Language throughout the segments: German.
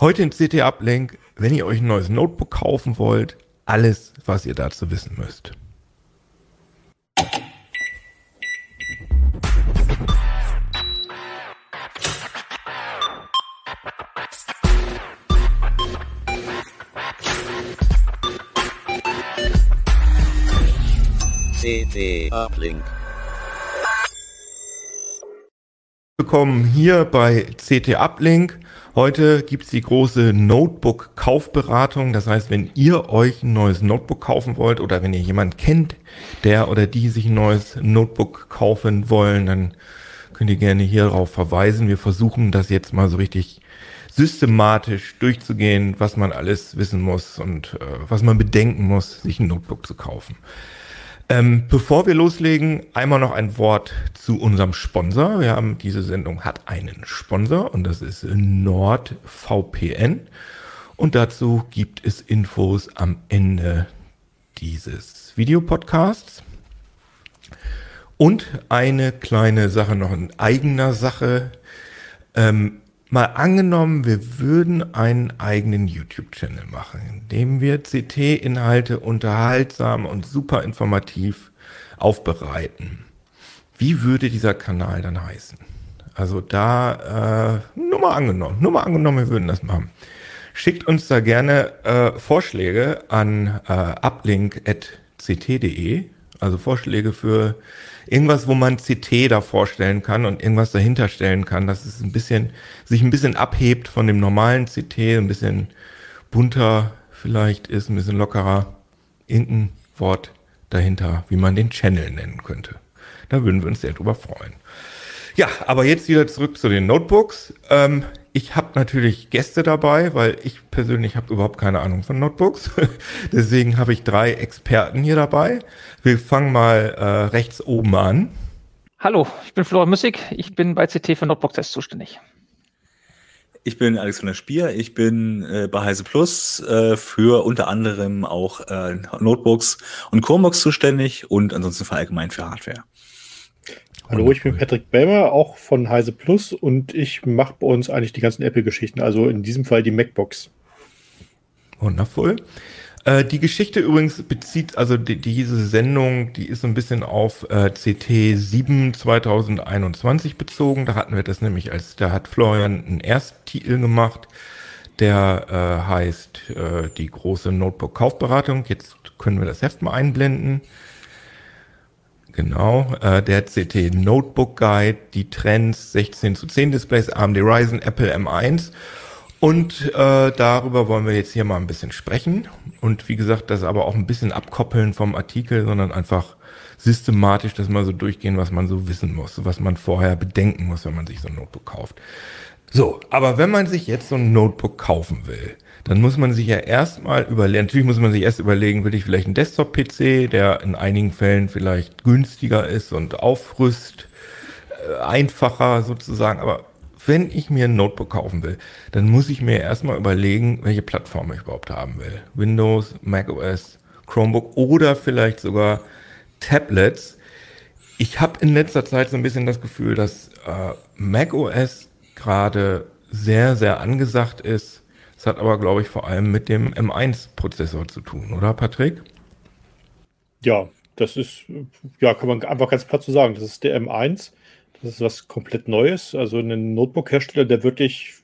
Heute in CT Uplink, wenn ihr euch ein neues Notebook kaufen wollt, alles, was ihr dazu wissen müsst. CT Uplink. Willkommen hier bei CT Uplink. Heute gibt es die große Notebook-Kaufberatung. Das heißt, wenn ihr euch ein neues Notebook kaufen wollt oder wenn ihr jemanden kennt, der oder die sich ein neues Notebook kaufen wollen, dann könnt ihr gerne hierauf verweisen. Wir versuchen das jetzt mal so richtig systematisch durchzugehen, was man alles wissen muss und äh, was man bedenken muss, sich ein Notebook zu kaufen. Ähm, bevor wir loslegen, einmal noch ein Wort zu unserem Sponsor. Wir haben diese Sendung hat einen Sponsor und das ist NordVPN. Und dazu gibt es Infos am Ende dieses Videopodcasts. Und eine kleine Sache noch in eigener Sache. Ähm, Mal angenommen, wir würden einen eigenen YouTube-Channel machen, in dem wir CT-Inhalte unterhaltsam und super informativ aufbereiten. Wie würde dieser Kanal dann heißen? Also da, äh, nur mal angenommen, nur mal angenommen, wir würden das machen. Schickt uns da gerne äh, Vorschläge an äh, uplink.ct.de, also Vorschläge für irgendwas, wo man CT da vorstellen kann und irgendwas dahinter stellen kann, dass es ein bisschen, sich ein bisschen abhebt von dem normalen CT, ein bisschen bunter vielleicht ist, ein bisschen lockerer. Irgendein Wort dahinter, wie man den Channel nennen könnte. Da würden wir uns sehr drüber freuen. Ja, aber jetzt wieder zurück zu den Notebooks. Ähm, ich habe natürlich Gäste dabei, weil ich persönlich habe überhaupt keine Ahnung von Notebooks. Deswegen habe ich drei Experten hier dabei. Wir fangen mal äh, rechts oben an. Hallo, ich bin Florian Müssig. Ich bin bei CT für Notebook-Tests zuständig. Ich bin Alexander Spier. Ich bin äh, bei Heise Plus äh, für unter anderem auch äh, Notebooks und Chromebooks zuständig und ansonsten für allgemein für Hardware. Hallo, ich bin Patrick Belmer, auch von Heise Plus und ich mache bei uns eigentlich die ganzen Apple-Geschichten, also in diesem Fall die MacBooks. Wundervoll. Äh, die Geschichte übrigens bezieht, also die, diese Sendung, die ist so ein bisschen auf äh, CT 7 2021 bezogen. Da hatten wir das nämlich als, da hat Florian einen Ersttitel gemacht, der äh, heißt äh, die große Notebook-Kaufberatung. Jetzt können wir das Heft mal einblenden. Genau, äh, der CT Notebook Guide, die Trends 16 zu 10 Displays, AMD Ryzen, Apple M1. Und äh, darüber wollen wir jetzt hier mal ein bisschen sprechen. Und wie gesagt, das aber auch ein bisschen abkoppeln vom Artikel, sondern einfach systematisch das mal so durchgehen, was man so wissen muss, was man vorher bedenken muss, wenn man sich so ein Notebook kauft. So, aber wenn man sich jetzt so ein Notebook kaufen will, dann muss man sich ja erstmal überlegen, natürlich muss man sich erst überlegen, will ich vielleicht einen Desktop-PC, der in einigen Fällen vielleicht günstiger ist und aufrüst, äh, einfacher sozusagen, aber wenn ich mir ein Notebook kaufen will, dann muss ich mir erstmal überlegen, welche Plattform ich überhaupt haben will. Windows, macOS, Chromebook oder vielleicht sogar Tablets. Ich habe in letzter Zeit so ein bisschen das Gefühl, dass äh, macOS gerade sehr, sehr angesagt ist das hat aber, glaube ich, vor allem mit dem M1-Prozessor zu tun, oder Patrick? Ja, das ist, ja, kann man einfach ganz platt so sagen. Das ist der M1. Das ist was komplett Neues. Also ein Notebook-Hersteller, der wirklich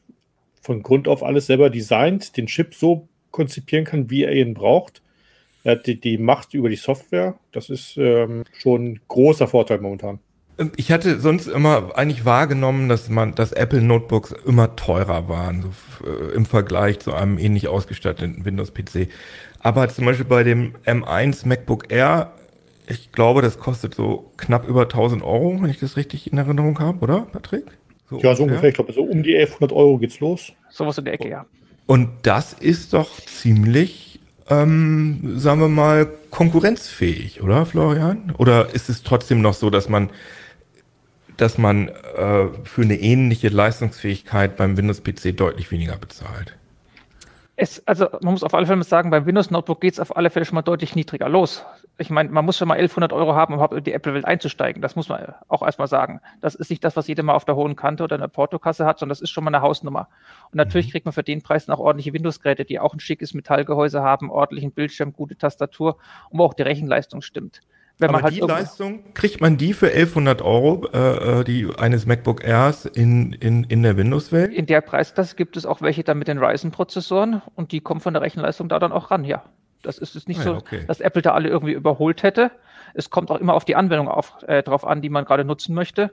von Grund auf alles selber designt, den Chip so konzipieren kann, wie er ihn braucht. Er hat die, die Macht über die Software. Das ist ähm, schon ein großer Vorteil momentan. Ich hatte sonst immer eigentlich wahrgenommen, dass man, dass Apple Notebooks immer teurer waren so, äh, im Vergleich zu einem ähnlich ausgestatteten Windows-PC. Aber zum Beispiel bei dem M1 MacBook Air, ich glaube, das kostet so knapp über 1000 Euro, wenn ich das richtig in Erinnerung habe, oder, Patrick? So ja, so ungefähr. Ich glaube, so um die 1100 Euro geht's los. Sowas in der Ecke, ja. Und das ist doch ziemlich, ähm, sagen wir mal, konkurrenzfähig, oder, Florian? Oder ist es trotzdem noch so, dass man dass man äh, für eine ähnliche Leistungsfähigkeit beim Windows-PC deutlich weniger bezahlt. Es, also man muss auf alle Fälle sagen, beim Windows Notebook geht es auf alle Fälle schon mal deutlich niedriger los. ich meine, man muss schon mal 1100 Euro haben, um überhaupt in die Apple-Welt einzusteigen. Das muss man auch erstmal sagen. Das ist nicht das, was jeder mal auf der hohen Kante oder in der Portokasse hat, sondern das ist schon mal eine Hausnummer. Und natürlich mhm. kriegt man für den Preis auch ordentliche Windows-Geräte, die auch ein schickes Metallgehäuse haben, ordentlichen Bildschirm, gute Tastatur und wo auch die Rechenleistung stimmt. Wenn Aber man halt die Leistung, kriegt man die für 1100 Euro, äh, äh, die eines MacBook Airs in, in, in der Windows-Welt? In der Preisklasse gibt es auch welche dann mit den Ryzen-Prozessoren und die kommen von der Rechenleistung da dann auch ran, ja. Das ist es nicht ah, so, okay. dass Apple da alle irgendwie überholt hätte. Es kommt auch immer auf die Anwendung auf, äh, drauf an, die man gerade nutzen möchte.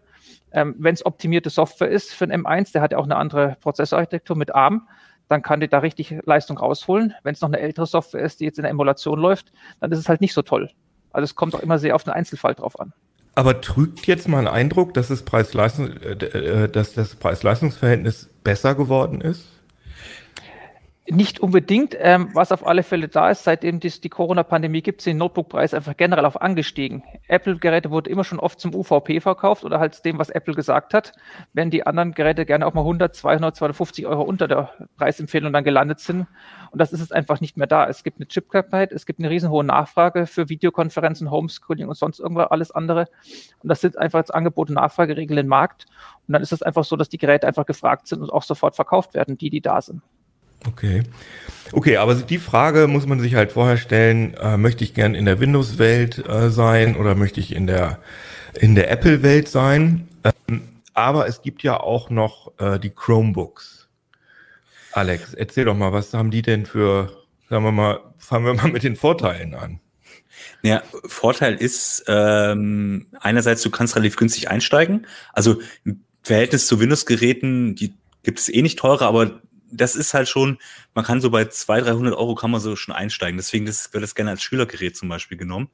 Ähm, Wenn es optimierte Software ist für ein M1, der hat ja auch eine andere Prozessorarchitektur mit ARM, dann kann die da richtig Leistung rausholen. Wenn es noch eine ältere Software ist, die jetzt in der Emulation läuft, dann ist es halt nicht so toll. Also es kommt auch immer sehr auf den Einzelfall drauf an. Aber trügt jetzt mal ein Eindruck, dass das Preis-Leistungs äh, äh dass das Preis-Leistungsverhältnis besser geworden ist? Nicht unbedingt. Ähm, was auf alle Fälle da ist, seitdem dies die Corona-Pandemie gibt, sind Notebook-Preise einfach generell auf angestiegen. Apple-Geräte wurden immer schon oft zum UVP verkauft oder halt dem, was Apple gesagt hat. Wenn die anderen Geräte gerne auch mal 100, 200, 250 Euro unter der Preisempfehlung dann gelandet sind. Und das ist es einfach nicht mehr da. Es gibt eine Chipknappheit, es gibt eine riesenhohe Nachfrage für Videokonferenzen, Homeschooling und sonst irgendwas alles andere. Und das sind einfach jetzt Angebot und Nachfrageregeln im Markt. Und dann ist es einfach so, dass die Geräte einfach gefragt sind und auch sofort verkauft werden, die, die da sind. Okay. Okay, aber die Frage muss man sich halt vorher stellen, äh, möchte ich gern in der Windows-Welt äh, sein oder möchte ich in der, in der Apple-Welt sein? Ähm, aber es gibt ja auch noch äh, die Chromebooks. Alex, erzähl doch mal, was haben die denn für, sagen wir mal, fangen wir mal mit den Vorteilen an. Ja, Vorteil ist ähm, einerseits, du kannst relativ günstig einsteigen. Also im Verhältnis zu Windows-Geräten, die gibt es eh nicht teurer, aber das ist halt schon, man kann so bei 200, 300 Euro kann man so schon einsteigen. Deswegen das, wird das gerne als Schülergerät zum Beispiel genommen.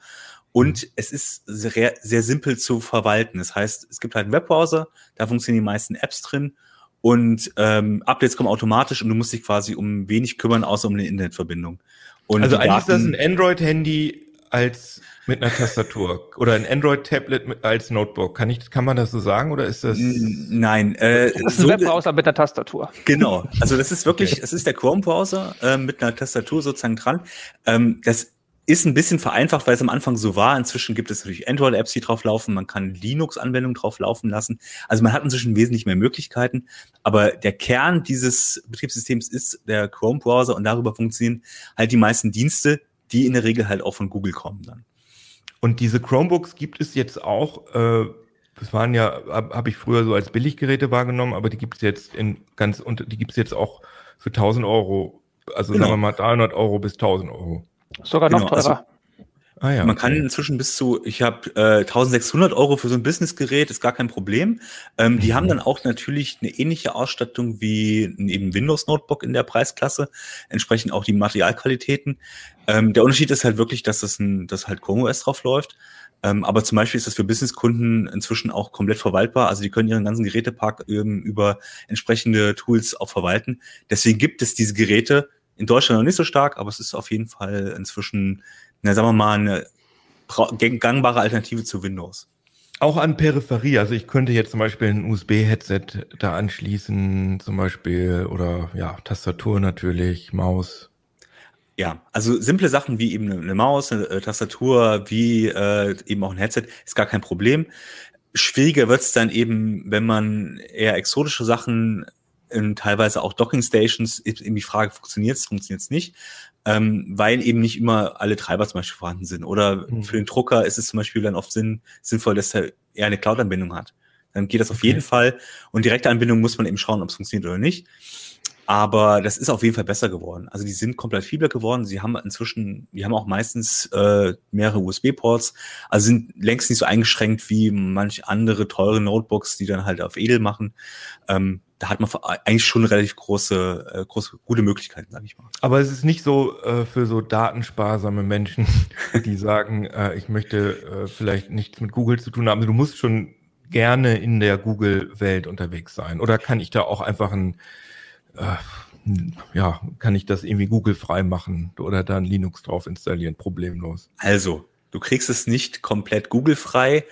Und mhm. es ist sehr, sehr simpel zu verwalten. Das heißt, es gibt halt einen Webbrowser, da funktionieren die meisten Apps drin und ähm, Updates kommen automatisch und du musst dich quasi um wenig kümmern, außer um eine Internetverbindung. Und also eigentlich Daten, ist das ein Android-Handy als mit einer Tastatur oder ein Android-Tablet als Notebook. Kann ich, kann man das so sagen oder ist das? Nein, äh, das ist ein so Webbrowser mit einer Tastatur. Genau, also das ist wirklich, okay. es ist der Chrome-Browser äh, mit einer Tastatur sozusagen dran. Ähm, das ist ein bisschen vereinfacht, weil es am Anfang so war. Inzwischen gibt es natürlich Android-Apps, die drauf laufen. Man kann Linux-Anwendungen drauf laufen lassen. Also man hat inzwischen wesentlich mehr Möglichkeiten. Aber der Kern dieses Betriebssystems ist der Chrome-Browser und darüber funktionieren halt die meisten Dienste, die in der Regel halt auch von Google kommen dann. Und diese Chromebooks gibt es jetzt auch, äh, das waren ja, habe hab ich früher so als Billiggeräte wahrgenommen, aber die gibt es jetzt in ganz, und die gibt es jetzt auch für 1000 Euro, also genau. sagen wir mal 300 Euro bis 1000 Euro. Sogar noch genau, also teurer. Also, Ah, ja, Man okay. kann inzwischen bis zu, ich habe äh, 1600 Euro für so ein Businessgerät, ist gar kein Problem. Ähm, mhm. Die haben mhm. dann auch natürlich eine ähnliche Ausstattung wie ein eben Windows Notebook in der Preisklasse, entsprechend auch die Materialqualitäten. Ähm, der Unterschied ist halt wirklich, dass das ein, dass halt Chrome OS drauf läuft. Ähm, aber zum Beispiel ist das für Businesskunden inzwischen auch komplett verwaltbar. Also die können ihren ganzen Gerätepark ähm, über entsprechende Tools auch verwalten. Deswegen gibt es diese Geräte in Deutschland noch nicht so stark, aber es ist auf jeden Fall inzwischen na, sagen wir mal, eine gangbare Alternative zu Windows. Auch an Peripherie, also ich könnte jetzt zum Beispiel ein USB-Headset da anschließen, zum Beispiel, oder ja, Tastatur natürlich, Maus. Ja, also simple Sachen wie eben eine Maus, eine äh, Tastatur, wie äh, eben auch ein Headset, ist gar kein Problem. Schwieriger wird es dann eben, wenn man eher exotische Sachen in teilweise auch Docking Stations, eben die Frage, funktioniert es, funktioniert es nicht ähm, weil eben nicht immer alle Treiber zum Beispiel vorhanden sind. Oder mhm. für den Drucker ist es zum Beispiel dann oft sinn, sinnvoll, dass er eher eine Cloud-Anbindung hat. Dann geht das auf okay. jeden Fall. Und direkte Anbindung muss man eben schauen, ob es funktioniert oder nicht. Aber das ist auf jeden Fall besser geworden. Also die sind kompatibler geworden. Sie haben inzwischen, die haben auch meistens äh, mehrere USB-Ports, also sind längst nicht so eingeschränkt wie manch andere teure Notebooks, die dann halt auf edel machen. Ähm, da hat man eigentlich schon relativ große, äh, große, gute Möglichkeiten, sage ich mal. Aber es ist nicht so äh, für so datensparsame Menschen, die sagen, äh, ich möchte äh, vielleicht nichts mit Google zu tun haben. Du musst schon gerne in der Google-Welt unterwegs sein. Oder kann ich da auch einfach ein, äh, ja, kann ich das irgendwie Google-frei machen oder dann Linux drauf installieren, problemlos? Also, du kriegst es nicht komplett Google-frei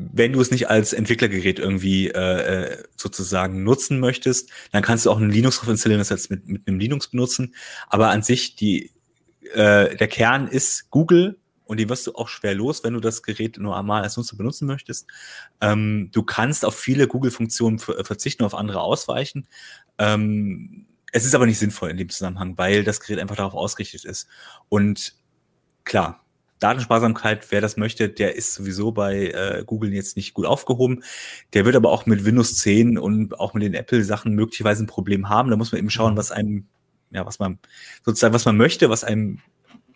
wenn du es nicht als Entwicklergerät irgendwie äh, äh, sozusagen nutzen möchtest, dann kannst du auch einen Linux drauf installieren, das jetzt mit, mit einem Linux benutzen. Aber an sich, die, äh, der Kern ist Google und die wirst du auch schwer los, wenn du das Gerät nur einmal als Nutzer benutzen möchtest. Ähm, du kannst auf viele Google-Funktionen verzichten, auf andere ausweichen. Ähm, es ist aber nicht sinnvoll in dem Zusammenhang, weil das Gerät einfach darauf ausgerichtet ist. Und klar, Datensparsamkeit, wer das möchte, der ist sowieso bei äh, Google jetzt nicht gut aufgehoben. Der wird aber auch mit Windows 10 und auch mit den Apple-Sachen möglicherweise ein Problem haben. Da muss man eben schauen, mhm. was einem, ja, was man sozusagen, was man möchte, was einem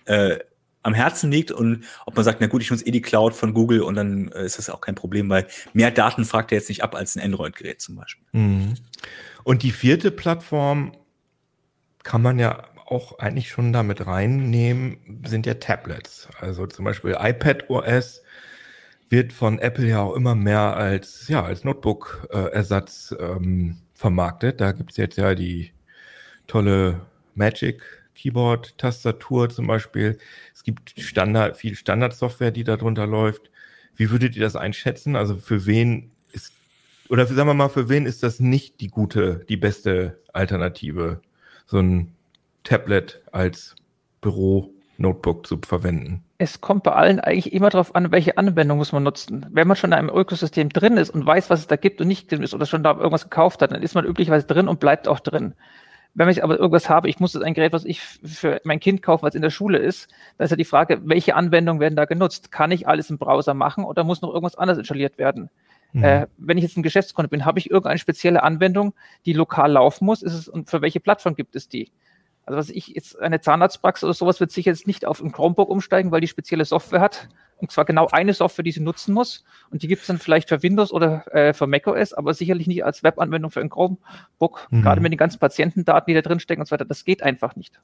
äh, am Herzen liegt und ob man sagt, na gut, ich nutze eh die Cloud von Google und dann äh, ist das auch kein Problem, weil mehr Daten fragt er jetzt nicht ab als ein Android-Gerät zum Beispiel. Mhm. Und die vierte Plattform kann man ja auch eigentlich schon damit reinnehmen, sind ja Tablets. Also zum Beispiel iPad OS wird von Apple ja auch immer mehr als, ja, als Notebook-Ersatz ähm, vermarktet. Da gibt es jetzt ja die tolle Magic Keyboard, Tastatur zum Beispiel. Es gibt Standard, viel Standardsoftware, die darunter läuft. Wie würdet ihr das einschätzen? Also für wen ist, oder sagen wir mal, für wen ist das nicht die gute, die beste Alternative, so ein Tablet als Büro-Notebook zu verwenden? Es kommt bei allen eigentlich immer darauf an, welche Anwendung muss man nutzen. Wenn man schon in einem Ökosystem drin ist und weiß, was es da gibt und nicht drin ist oder schon da irgendwas gekauft hat, dann ist man üblicherweise drin und bleibt auch drin. Wenn ich aber irgendwas habe, ich muss das ein Gerät, was ich für mein Kind kaufe, was in der Schule ist, dann ist ja die Frage, welche Anwendungen werden da genutzt? Kann ich alles im Browser machen oder muss noch irgendwas anderes installiert werden? Mhm. Äh, wenn ich jetzt ein Geschäftskunde bin, habe ich irgendeine spezielle Anwendung, die lokal laufen muss? Ist es, und für welche Plattform gibt es die? Also was ich jetzt eine Zahnarztpraxis oder sowas wird sicher jetzt nicht auf ein Chromebook umsteigen, weil die spezielle Software hat. Und zwar genau eine Software, die sie nutzen muss. Und die gibt es dann vielleicht für Windows oder äh, für macOS, aber sicherlich nicht als Webanwendung für ein Chromebook. Mhm. Gerade mit den ganzen Patientendaten, die da drin stecken und so weiter. Das geht einfach nicht.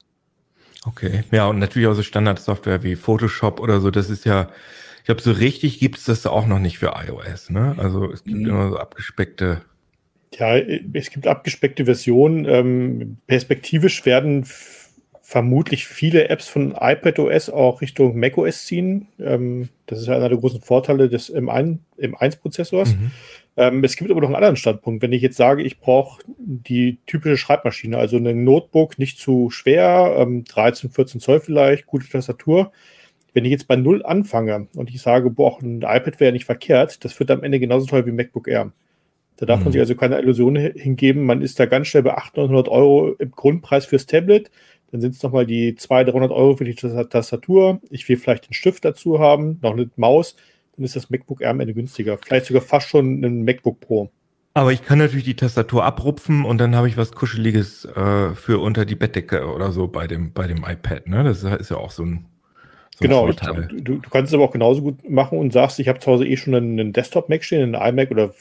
Okay. Ja, und natürlich auch so Standardsoftware wie Photoshop oder so. Das ist ja, ich glaube, so richtig gibt es das auch noch nicht für iOS. Ne? Also es gibt mhm. immer so abgespeckte ja, es gibt abgespeckte Versionen. Ähm, perspektivisch werden vermutlich viele Apps von iPadOS auch Richtung macOS ziehen. Ähm, das ist ja einer der großen Vorteile des M1-Prozessors. Mhm. Ähm, es gibt aber noch einen anderen Standpunkt. Wenn ich jetzt sage, ich brauche die typische Schreibmaschine, also ein Notebook, nicht zu schwer, ähm, 13, 14 Zoll vielleicht, gute Tastatur. Wenn ich jetzt bei Null anfange und ich sage, boah, ein iPad wäre nicht verkehrt, das wird am Ende genauso toll wie MacBook Air. Da darf mhm. man sich also keine Illusion hingeben. Man ist da ganz schnell bei 800, 900 Euro im Grundpreis fürs Tablet. Dann sind es nochmal die 200, 300 Euro für die Tastatur. Ich will vielleicht einen Stift dazu haben, noch eine Maus. Dann ist das MacBook Air am Ende günstiger. Vielleicht sogar fast schon ein MacBook Pro. Aber ich kann natürlich die Tastatur abrupfen und dann habe ich was Kuscheliges äh, für unter die Bettdecke oder so bei dem, bei dem iPad. Ne? Das ist ja auch so ein, so genau, du, du, kannst es aber auch genauso gut machen und sagst, ich habe zu Hause eh schon einen Desktop-Mac stehen, einen iMac oder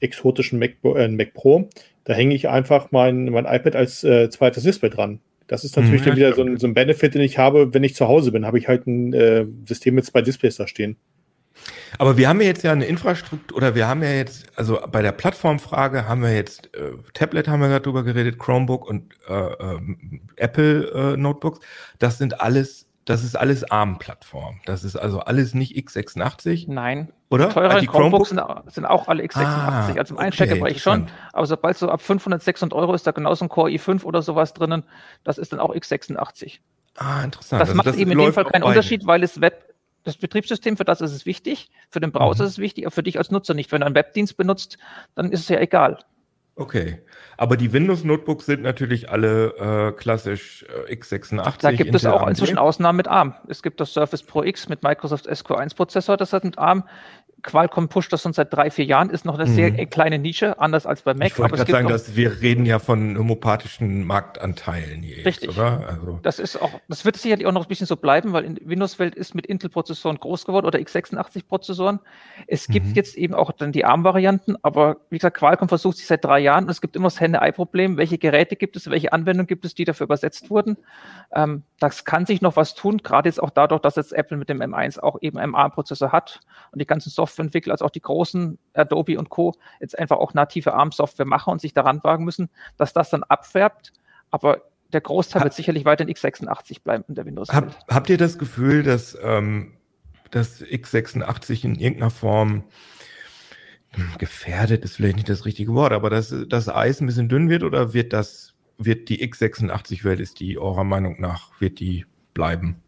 exotischen Mac, äh, Mac Pro. Da hänge ich einfach mein, mein iPad als äh, zweites Display dran. Das ist natürlich mhm, dann wieder so ein, so ein, Benefit, den ich habe, wenn ich zu Hause bin, habe ich halt ein äh, System mit zwei Displays da stehen. Aber wir haben ja jetzt ja eine Infrastruktur, oder wir haben ja jetzt, also bei der Plattformfrage haben wir jetzt, äh, Tablet haben wir gerade drüber geredet, Chromebook und äh, äh, Apple äh, Notebooks. Das sind alles das ist alles ARM-Plattform. Das ist also alles nicht x86. Nein. Oder? Teure also Chromebooks sind, sind, auch alle x86. Ah, also im Einsteckerbereich okay, schon. Aber sobald so ab 500, 600 Euro ist da genauso ein Core i5 oder sowas drinnen. Das ist dann auch x86. Ah, interessant. Das also macht das eben in dem Fall keinen Unterschied, weil es Web, das Betriebssystem, für das ist es wichtig, für den Browser mhm. ist es wichtig, aber für dich als Nutzer nicht. Wenn du einen Webdienst benutzt, dann ist es ja egal. Okay, aber die Windows-Notebooks sind natürlich alle äh, klassisch äh, x86. Da gibt es auch inzwischen Ausnahmen mit ARM. Es gibt das Surface Pro X mit Microsoft SQ1-Prozessor, das hat mit ARM. Qualcomm pusht das schon seit drei, vier Jahren, ist noch eine mhm. sehr kleine Nische, anders als bei Mac. Ich wollte gerade sagen, dass wir reden ja von homopathischen Marktanteilen hier. Richtig. Jetzt, oder? Also. Das ist auch, das wird sicherlich auch noch ein bisschen so bleiben, weil in Windows-Welt ist mit Intel-Prozessoren groß geworden oder x86-Prozessoren. Es gibt mhm. jetzt eben auch dann die ARM-Varianten, aber wie gesagt, Qualcomm versucht sich seit drei Jahren und es gibt immer das Henne-Ei-Problem. Welche Geräte gibt es, welche Anwendungen gibt es, die dafür übersetzt wurden? Ähm, das kann sich noch was tun, gerade jetzt auch dadurch, dass jetzt Apple mit dem M1 auch eben ARM-Prozessor hat und die ganzen Softwareentwickler, als auch die großen Adobe und Co. jetzt einfach auch native ARM-Software machen und sich daran wagen müssen, dass das dann abfärbt. Aber der Großteil ha wird sicherlich weiter in x86 bleiben in der windows hab, Habt ihr das Gefühl, dass ähm, das x86 in irgendeiner Form hm, gefährdet ist vielleicht nicht das richtige Wort, aber dass das Eis ein bisschen dünn wird oder wird das wird die x86-Welt, ist die eurer Meinung nach, wird die bleiben?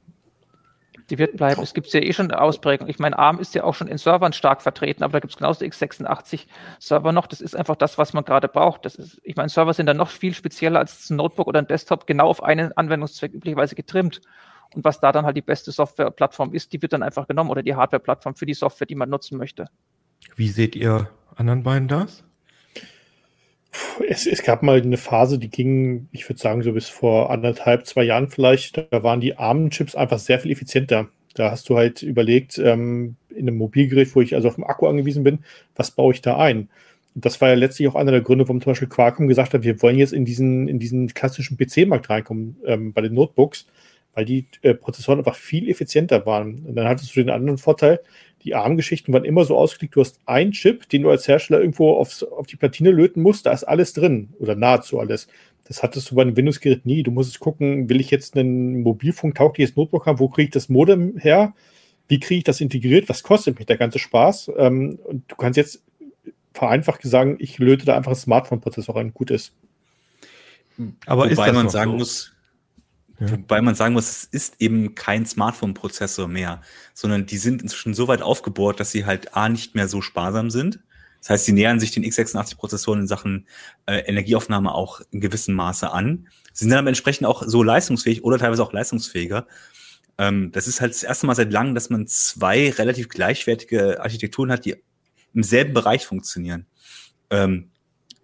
Die wird bleiben. Es gibt ja eh schon eine Ausprägung. Ich meine, ARM ist ja auch schon in Servern stark vertreten, aber da gibt es genauso x86-Server noch. Das ist einfach das, was man gerade braucht. Das ist, ich meine, Server sind dann noch viel spezieller als ein Notebook oder ein Desktop, genau auf einen Anwendungszweck üblicherweise getrimmt. Und was da dann halt die beste Softwareplattform ist, die wird dann einfach genommen oder die Hardwareplattform für die Software, die man nutzen möchte. Wie seht ihr anderen beiden das? Es, es, gab mal eine Phase, die ging, ich würde sagen, so bis vor anderthalb, zwei Jahren vielleicht. Da waren die ARM-Chips einfach sehr viel effizienter. Da hast du halt überlegt, ähm, in einem Mobilgerät, wo ich also auf dem Akku angewiesen bin, was baue ich da ein? Das war ja letztlich auch einer der Gründe, warum zum Beispiel Qualcomm gesagt hat, wir wollen jetzt in diesen, in diesen klassischen PC-Markt reinkommen ähm, bei den Notebooks, weil die äh, Prozessoren einfach viel effizienter waren. Und dann hattest du den anderen Vorteil, die ARM-Geschichten waren immer so ausgelegt, du hast einen Chip, den du als Hersteller irgendwo aufs, auf die Platine löten musst, da ist alles drin oder nahezu alles. Das hattest du bei einem Windows-Gerät nie. Du musst gucken, will ich jetzt ein mobilfunktaugliches Notebook haben, wo kriege ich das Modem her? Wie kriege ich das integriert? Was kostet mich der ganze Spaß? Ähm, und du kannst jetzt vereinfacht sagen, ich löte da einfach ein Smartphone-Prozessor rein, gut ist. Aber Wobei ist man sagen so? muss, Wobei man sagen muss, es ist eben kein Smartphone-Prozessor mehr, sondern die sind inzwischen so weit aufgebohrt, dass sie halt A nicht mehr so sparsam sind. Das heißt, sie nähern sich den x86-Prozessoren in Sachen äh, Energieaufnahme auch in gewissem Maße an. Sie sind dann entsprechend auch so leistungsfähig oder teilweise auch leistungsfähiger. Ähm, das ist halt das erste Mal seit langem, dass man zwei relativ gleichwertige Architekturen hat, die im selben Bereich funktionieren. Ähm,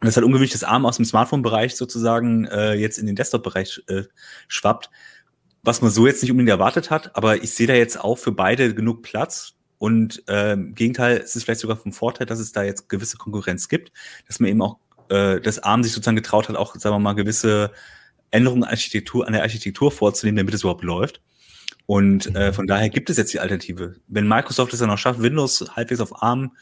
und das halt ungewöhnlich, dass ARM aus dem Smartphone-Bereich sozusagen äh, jetzt in den Desktop-Bereich äh, schwappt, was man so jetzt nicht unbedingt erwartet hat, aber ich sehe da jetzt auch für beide genug Platz. Und äh, im Gegenteil, es ist vielleicht sogar vom Vorteil, dass es da jetzt gewisse Konkurrenz gibt, dass man eben auch, äh, dass ARM sich sozusagen getraut hat, auch, sagen wir mal, gewisse Änderungen Architektur, an der Architektur vorzunehmen, damit es überhaupt läuft. Und äh, von daher gibt es jetzt die Alternative. Wenn Microsoft es dann auch schafft, Windows halbwegs auf ARM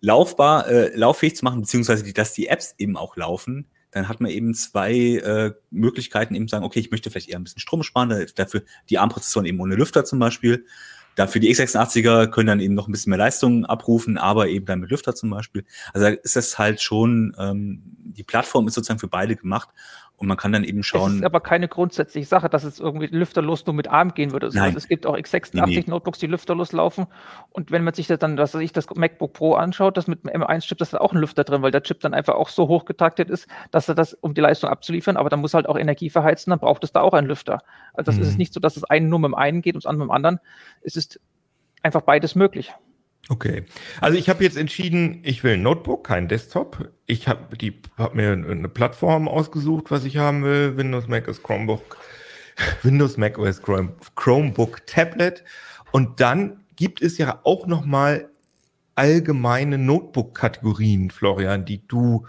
laufbar, äh, lauffähig zu machen, beziehungsweise die, dass die Apps eben auch laufen, dann hat man eben zwei äh, Möglichkeiten, eben sagen, okay, ich möchte vielleicht eher ein bisschen Strom sparen, dafür die ARM-Prozessoren eben ohne Lüfter zum Beispiel. Dafür die x86er können dann eben noch ein bisschen mehr Leistung abrufen, aber eben dann mit Lüfter zum Beispiel. Also ist das halt schon, ähm, die Plattform ist sozusagen für beide gemacht und man kann dann eben schauen. Es ist aber keine grundsätzliche Sache, dass es irgendwie lüfterlos nur mit ARM gehen würde. Also es gibt auch x86-Notebooks, die lüfterlos laufen. Und wenn man sich das dann, dass sich das MacBook Pro anschaut, das mit dem M1-Chip, das ist auch ein Lüfter drin, weil der Chip dann einfach auch so hoch getaktet ist, dass er das, um die Leistung abzuliefern, aber dann muss halt auch Energie verheizen, dann braucht es da auch einen Lüfter. Also das mhm. ist nicht so, dass das eine nur mit dem einen geht und das andere mit dem anderen. Es ist einfach beides möglich. Okay. Also ich habe jetzt entschieden, ich will ein Notebook, kein Desktop. Ich habe die hab mir eine Plattform ausgesucht, was ich haben will. Windows, Mac OS, Chromebook, Windows, Mac OS, Chromebook, Tablet. Und dann gibt es ja auch noch mal allgemeine Notebook-Kategorien, Florian, die du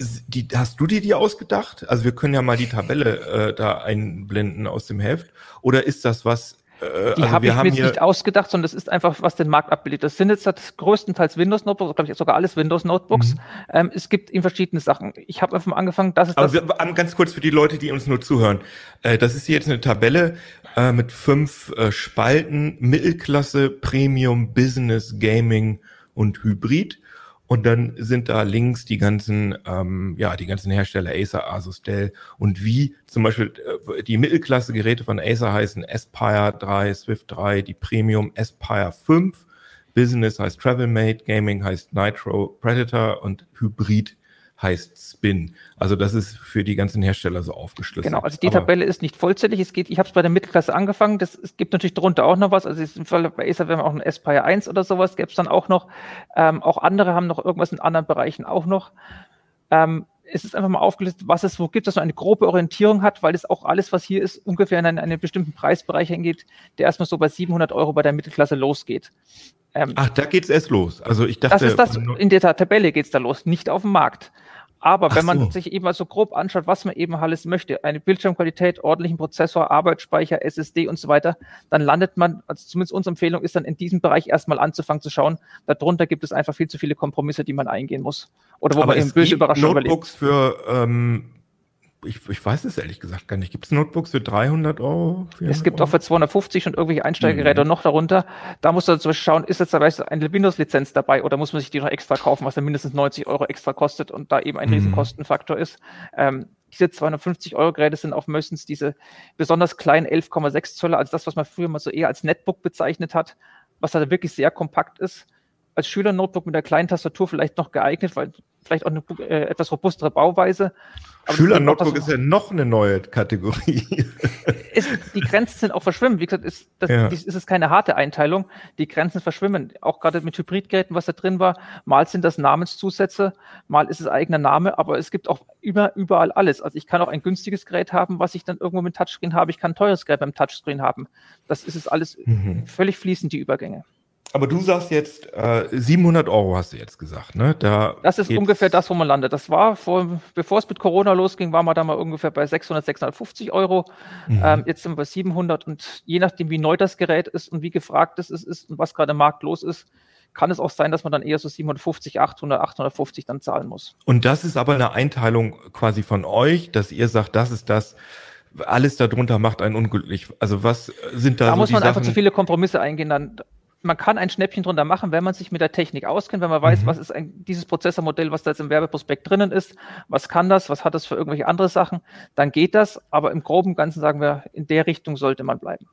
die, hast du dir die ausgedacht? Also wir können ja mal die Tabelle äh, da einblenden aus dem Heft. Oder ist das was, äh, die also habe ich mir jetzt nicht ausgedacht, sondern das ist einfach, was den Markt abbildet. Das sind jetzt das größtenteils Windows-Notebooks, glaube ich, sogar alles Windows-Notebooks. Mhm. Ähm, es gibt in verschiedene Sachen. Ich habe einfach mal angefangen, das ist Aber das. Wir, ganz kurz für die Leute, die uns nur zuhören. Äh, das ist jetzt eine Tabelle äh, mit fünf äh, Spalten, Mittelklasse, Premium, Business, Gaming und Hybrid. Und dann sind da links die ganzen, ähm, ja, die ganzen Hersteller Acer, Asus, Dell und wie zum Beispiel äh, die Mittelklasse-Geräte von Acer heißen Aspire 3, Swift 3, die Premium Aspire 5, Business heißt TravelMate, Gaming heißt Nitro Predator und Hybrid heißt Spin. Also das ist für die ganzen Hersteller so aufgeschlüsselt. Genau, also die Aber Tabelle ist nicht vollzählig. Es geht, ich habe es bei der Mittelklasse angefangen. Das, es gibt natürlich darunter auch noch was. Also im Fall bei Acer, wenn man auch ein Aspire 1 oder sowas, gäbe es dann auch noch. Ähm, auch andere haben noch irgendwas in anderen Bereichen auch noch. Ähm, es ist einfach mal aufgelistet, was es wo gibt, dass man eine grobe Orientierung hat, weil es auch alles, was hier ist, ungefähr in einen, einen bestimmten Preisbereich hingeht, der erstmal so bei 700 Euro bei der Mittelklasse losgeht. Ähm, Ach, da geht's erst los. Also ich dachte, das ist das, in der Tabelle geht's da los, nicht auf dem Markt. Aber wenn man sich eben mal so grob anschaut, was man eben alles möchte, eine Bildschirmqualität, ordentlichen Prozessor, Arbeitsspeicher, SSD und so weiter, dann landet man, also zumindest unsere Empfehlung ist dann in diesem Bereich erstmal anzufangen zu schauen. Darunter gibt es einfach viel zu viele Kompromisse, die man eingehen muss. Oder wo Aber man eben böse Überraschungen Notebooks überlebt. für ähm, ich, ich weiß es ehrlich gesagt gar nicht. Gibt es Notebooks für 300 Euro? Es gibt Euro? auch für 250 und irgendwelche Einsteigergeräte mhm. noch darunter. Da muss man zum Beispiel schauen, ist jetzt eine Windows-Lizenz dabei oder muss man sich die noch extra kaufen, was dann mindestens 90 Euro extra kostet und da eben ein mhm. Riesenkostenfaktor ist. Ähm, diese 250 Euro Geräte sind auch meistens diese besonders kleinen 11,6 Zoll, also das, was man früher mal so eher als Netbook bezeichnet hat, was halt wirklich sehr kompakt ist als Schüler-Notebook mit der kleinen Tastatur vielleicht noch geeignet, weil vielleicht auch eine äh, etwas robustere Bauweise. Schüler-Notebook ist ja noch eine neue Kategorie. Ist, die Grenzen sind auch verschwimmen. Wie gesagt, ist, das, ja. ist es keine harte Einteilung. Die Grenzen verschwimmen. Auch gerade mit Hybridgeräten, was da drin war. Mal sind das Namenszusätze, mal ist es eigener Name, aber es gibt auch über, überall alles. Also ich kann auch ein günstiges Gerät haben, was ich dann irgendwo mit Touchscreen habe. Ich kann ein teures Gerät beim Touchscreen haben. Das ist es alles mhm. völlig fließend, die Übergänge. Aber du sagst jetzt, äh, 700 Euro hast du jetzt gesagt, ne? Da das ist ungefähr das, wo man landet. Das war, vor, bevor es mit Corona losging, war man da mal ungefähr bei 600, 650 Euro. Mhm. Ähm, jetzt sind wir bei 700 und je nachdem, wie neu das Gerät ist und wie gefragt es ist und was gerade im Markt los ist, kann es auch sein, dass man dann eher so 750, 800, 850 dann zahlen muss. Und das ist aber eine Einteilung quasi von euch, dass ihr sagt, das ist das, alles darunter macht einen unglücklich. Also was sind da? Da so muss man einfach zu viele Kompromisse eingehen. Dann man kann ein Schnäppchen drunter machen, wenn man sich mit der Technik auskennt, wenn man weiß, mhm. was ist ein, dieses Prozessormodell, was da jetzt im Werbeprospekt drinnen ist, was kann das, was hat das für irgendwelche andere Sachen, dann geht das. Aber im groben Ganzen sagen wir, in der Richtung sollte man bleiben.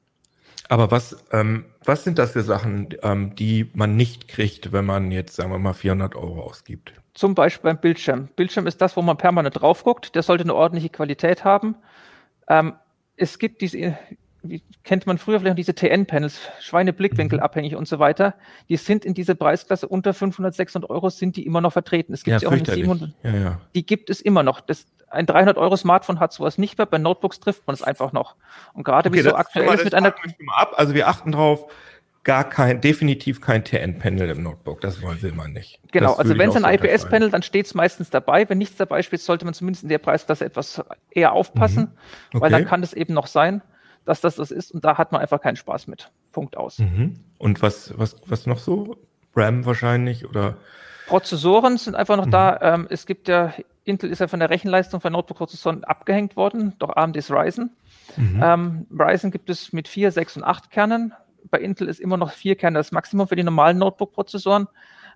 Aber was, ähm, was sind das für Sachen, ähm, die man nicht kriegt, wenn man jetzt, sagen wir mal, 400 Euro ausgibt? Zum Beispiel beim Bildschirm. Bildschirm ist das, wo man permanent drauf guckt. Der sollte eine ordentliche Qualität haben. Ähm, es gibt diese wie kennt man früher vielleicht diese TN-Panels, Schweineblickwinkel abhängig und so weiter, die sind in dieser Preisklasse unter 500, 600 Euro, sind die immer noch vertreten. Es gibt ja, auch in 700. Ja, ja. Die gibt es immer noch. Das, ein 300 Euro Smartphone hat sowas nicht mehr. Bei Notebooks trifft man es einfach noch. Und gerade okay, wie so aktuell ist mit einer. Ab. Also wir achten drauf, gar kein, definitiv kein TN-Panel im Notebook. Das wollen wir immer nicht. Genau, das also wenn es ein IPS-Panel, dann steht es meistens dabei. Wenn nichts dabei steht, sollte man zumindest in der Preisklasse etwas eher aufpassen, mhm. okay. weil dann kann es eben noch sein dass das das ist und da hat man einfach keinen Spaß mit. Punkt aus. Mhm. Und was, was, was noch so? RAM wahrscheinlich oder? Prozessoren sind einfach noch mhm. da. Ähm, es gibt ja, Intel ist ja von der Rechenleistung von Notebook-Prozessoren abgehängt worden, doch AMD ist Ryzen. Mhm. Ähm, Ryzen gibt es mit 4, 6 und 8 Kernen. Bei Intel ist immer noch 4 Kerne das Maximum für die normalen Notebook-Prozessoren.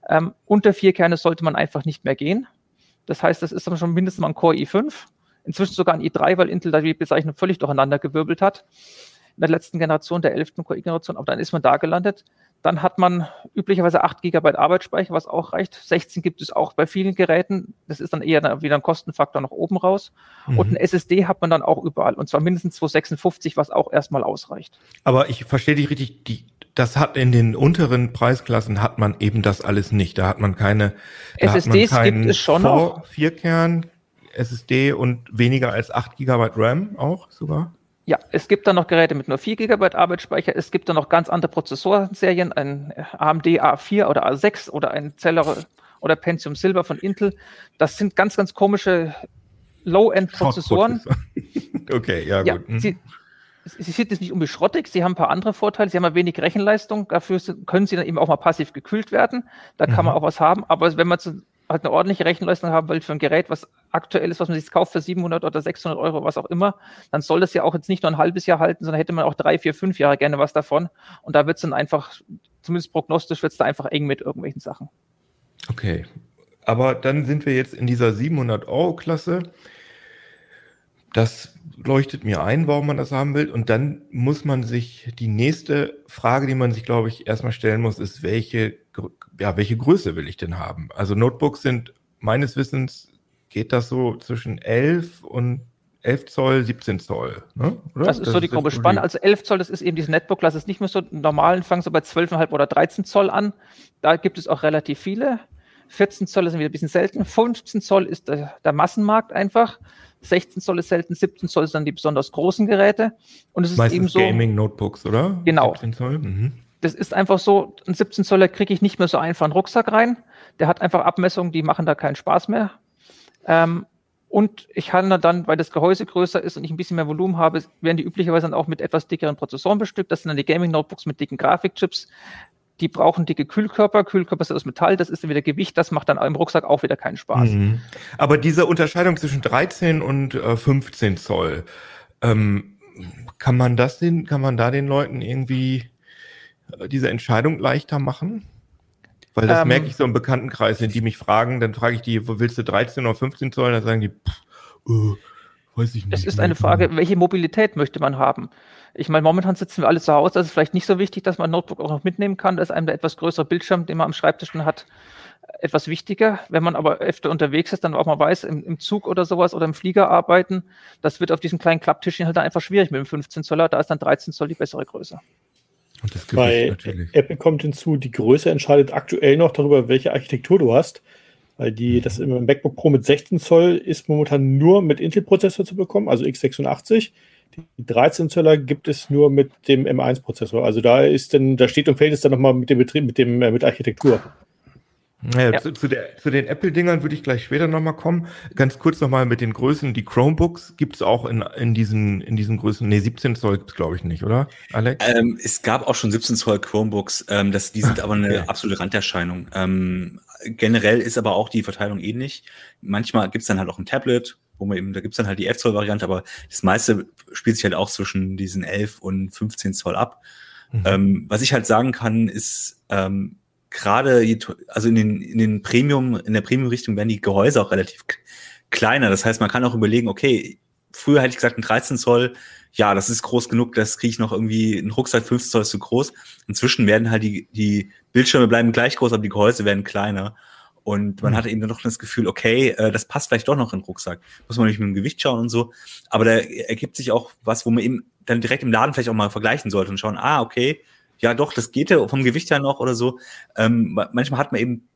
Ähm, unter 4 Kerne sollte man einfach nicht mehr gehen. Das heißt, das ist dann schon mindestens mal ein Core i5 inzwischen sogar ein i3, weil Intel da die Bezeichnung völlig durcheinander gewirbelt hat. In der letzten Generation, der 11. Core-Generation, aber dann ist man da gelandet. Dann hat man üblicherweise 8 GB Arbeitsspeicher, was auch reicht. 16 gibt es auch bei vielen Geräten. Das ist dann eher wieder ein Kostenfaktor nach oben raus. Mhm. Und ein SSD hat man dann auch überall. Und zwar mindestens 256, was auch erstmal ausreicht. Aber ich verstehe dich richtig, die, das hat in den unteren Preisklassen hat man eben das alles nicht. Da hat man keine SSDs man gibt es schon noch. Vierkern, SSD und weniger als 8 GB RAM auch sogar? Ja, es gibt dann noch Geräte mit nur 4 GB Arbeitsspeicher. Es gibt dann noch ganz andere Prozessorserien, ein AMD A4 oder A6 oder ein Celeron oder Pentium Silver von Intel. Das sind ganz, ganz komische Low-End-Prozessoren. okay, ja, ja gut. Hm. Sie, Sie sind jetzt nicht unbedingt schrottig, sie haben ein paar andere Vorteile, sie haben ein wenig Rechenleistung, dafür können sie dann eben auch mal passiv gekühlt werden, da kann mhm. man auch was haben, aber wenn man zu, halt eine ordentliche Rechenleistung haben will für ein Gerät, was aktuell ist, was man sich kauft für 700 oder 600 Euro, was auch immer, dann soll das ja auch jetzt nicht nur ein halbes Jahr halten, sondern hätte man auch drei, vier, fünf Jahre gerne was davon. Und da wird es dann einfach, zumindest prognostisch, wird es da einfach eng mit irgendwelchen Sachen. Okay. Aber dann sind wir jetzt in dieser 700 Euro Klasse. Das leuchtet mir ein, warum man das haben will. Und dann muss man sich, die nächste Frage, die man sich, glaube ich, erstmal stellen muss, ist, welche ja, welche Größe will ich denn haben? Also Notebooks sind meines Wissens geht das so zwischen 11 und 11 Zoll, 17 Zoll. Ne? Das ist das so die grobe Spanne. Also 11 Zoll, das ist eben dieses Netbook, das ist nicht mehr so normal, fangen so bei 12,5 oder 13 Zoll an. Da gibt es auch relativ viele. 14 Zoll ist wieder ein bisschen selten. 15 Zoll ist der, der Massenmarkt einfach. 16 Zoll ist selten, 17 Zoll sind dann die besonders großen Geräte. Und es ist Meistens eben so. Gaming Notebooks, oder? Genau. 17 Zoll. Mhm das ist einfach so, ein 17 Zoller kriege ich nicht mehr so einfach einen Rucksack rein. Der hat einfach Abmessungen, die machen da keinen Spaß mehr. Ähm, und ich handle dann, weil das Gehäuse größer ist und ich ein bisschen mehr Volumen habe, werden die üblicherweise dann auch mit etwas dickeren Prozessoren bestückt. Das sind dann die Gaming-Notebooks mit dicken Grafikchips. Die brauchen dicke Kühlkörper. Kühlkörper sind aus Metall, das ist dann wieder Gewicht, das macht dann im Rucksack auch wieder keinen Spaß. Mhm. Aber diese Unterscheidung zwischen 13 und äh, 15 Zoll, ähm, kann man das den, kann man da den Leuten irgendwie diese Entscheidung leichter machen? Weil das ähm, merke ich so im Bekanntenkreis, wenn die mich fragen, dann frage ich die, wo willst du 13 oder 15 Zoll? Dann sagen die, pff, äh, weiß ich nicht. Es ist eine Frage, welche Mobilität möchte man haben? Ich meine, momentan sitzen wir alle zu Hause, das ist vielleicht nicht so wichtig, dass man ein Notebook auch noch mitnehmen kann. Da ist einem der etwas größere Bildschirm, den man am Schreibtisch hat, etwas wichtiger. Wenn man aber öfter unterwegs ist, dann auch mal weiß, im, im, Zug oder sowas oder im Flieger arbeiten, das wird auf diesem kleinen Klapptischchen halt einfach schwierig mit dem 15 Zoller, da ist dann 13 Zoll die bessere Größe. Bei natürlich. Apple kommt hinzu, die Größe entscheidet aktuell noch darüber, welche Architektur du hast. Weil die, das im MacBook Pro mit 16 Zoll ist momentan nur mit Intel-Prozessor zu bekommen, also x86. Die 13 Zöller gibt es nur mit dem M1-Prozessor. Also da ist dann, da steht und fällt es dann nochmal mit dem Betrieb, mit dem, äh, mit Architektur. Ja, ja. Zu, zu, der, zu den Apple-Dingern würde ich gleich später nochmal kommen. Ganz kurz nochmal mit den Größen. Die Chromebooks gibt es auch in, in, diesen, in diesen Größen. Nee, 17 Zoll gibt es, glaube ich, nicht, oder, Alex? Ähm, es gab auch schon 17 Zoll Chromebooks. Ähm, das, die sind aber eine okay. absolute Randerscheinung. Ähm, generell ist aber auch die Verteilung ähnlich. Manchmal gibt es dann halt auch ein Tablet, wo man eben, da gibt es dann halt die 11 Zoll Variante, aber das meiste spielt sich halt auch zwischen diesen 11 und 15 Zoll ab. Mhm. Ähm, was ich halt sagen kann, ist, ähm, gerade, also in den, in den Premium, in der Premium-Richtung werden die Gehäuse auch relativ kleiner. Das heißt, man kann auch überlegen, okay, früher hätte ich gesagt, ein 13 Zoll, ja, das ist groß genug, das kriege ich noch irgendwie, ein Rucksack 15 Zoll ist zu groß. Inzwischen werden halt die, die Bildschirme bleiben gleich groß, aber die Gehäuse werden kleiner. Und man mhm. hatte eben dann doch das Gefühl, okay, äh, das passt vielleicht doch noch in den Rucksack. Muss man nicht mit dem Gewicht schauen und so. Aber da ergibt sich auch was, wo man eben dann direkt im Laden vielleicht auch mal vergleichen sollte und schauen, ah, okay, ja doch, das geht ja vom Gewicht her noch oder so. Ähm, manchmal hat man eben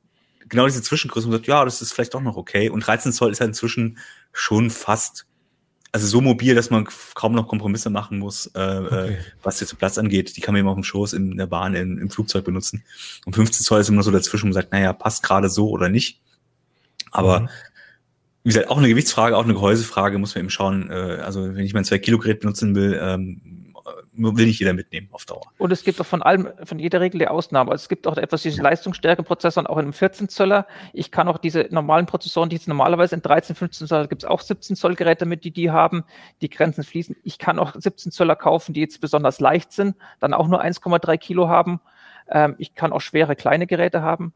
genau diese Zwischengröße und sagt, ja, das ist vielleicht doch noch okay. Und 13 Zoll ist halt inzwischen schon fast, also so mobil, dass man kaum noch Kompromisse machen muss, äh, äh okay. was jetzt Platz angeht. Die kann man eben auf dem Schoß, in der Bahn, in, im Flugzeug benutzen. Und 15 Zoll ist immer so dazwischen und sagt, naja, passt gerade so oder nicht. Aber mhm. wie gesagt, auch eine Gewichtsfrage, auch eine Gehäusefrage, muss man eben schauen. Äh, also wenn ich mein 2-Kilo-Gerät benutzen will, ähm, will nicht jeder mitnehmen auf Dauer. Und es gibt auch von allem, von jeder Regel die Ausnahme. Also es gibt auch etwas diese Leistungsstärke-Prozessoren auch in einem 14 Zöller. Ich kann auch diese normalen Prozessoren, die jetzt normalerweise in 13, 15 Zoll, gibt es auch 17 Zoll Geräte mit, die die haben. Die Grenzen fließen. Ich kann auch 17 Zöller kaufen, die jetzt besonders leicht sind, dann auch nur 1,3 Kilo haben. Ähm, ich kann auch schwere kleine Geräte haben.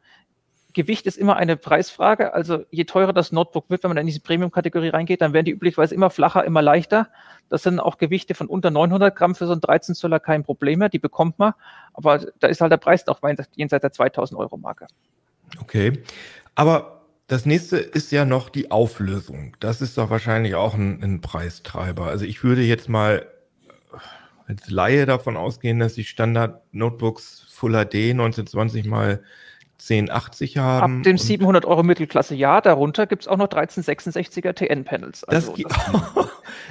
Gewicht ist immer eine Preisfrage. Also je teurer das Notebook wird, wenn man in diese Premium-Kategorie reingeht, dann werden die üblicherweise immer flacher, immer leichter. Das sind auch Gewichte von unter 900 Gramm für so ein 13 Zoller kein Problem mehr. Die bekommt man. Aber da ist halt der Preis auch jenseits der 2000 Euro Marke. Okay. Aber das nächste ist ja noch die Auflösung. Das ist doch wahrscheinlich auch ein, ein Preistreiber. Also ich würde jetzt mal als Laie davon ausgehen, dass die Standard-Notebooks Full HD 1920 mal 1080 haben. Ab dem 700 Euro Mittelklasse ja, darunter gibt es auch noch 1366er TN-Panels. Also das, das,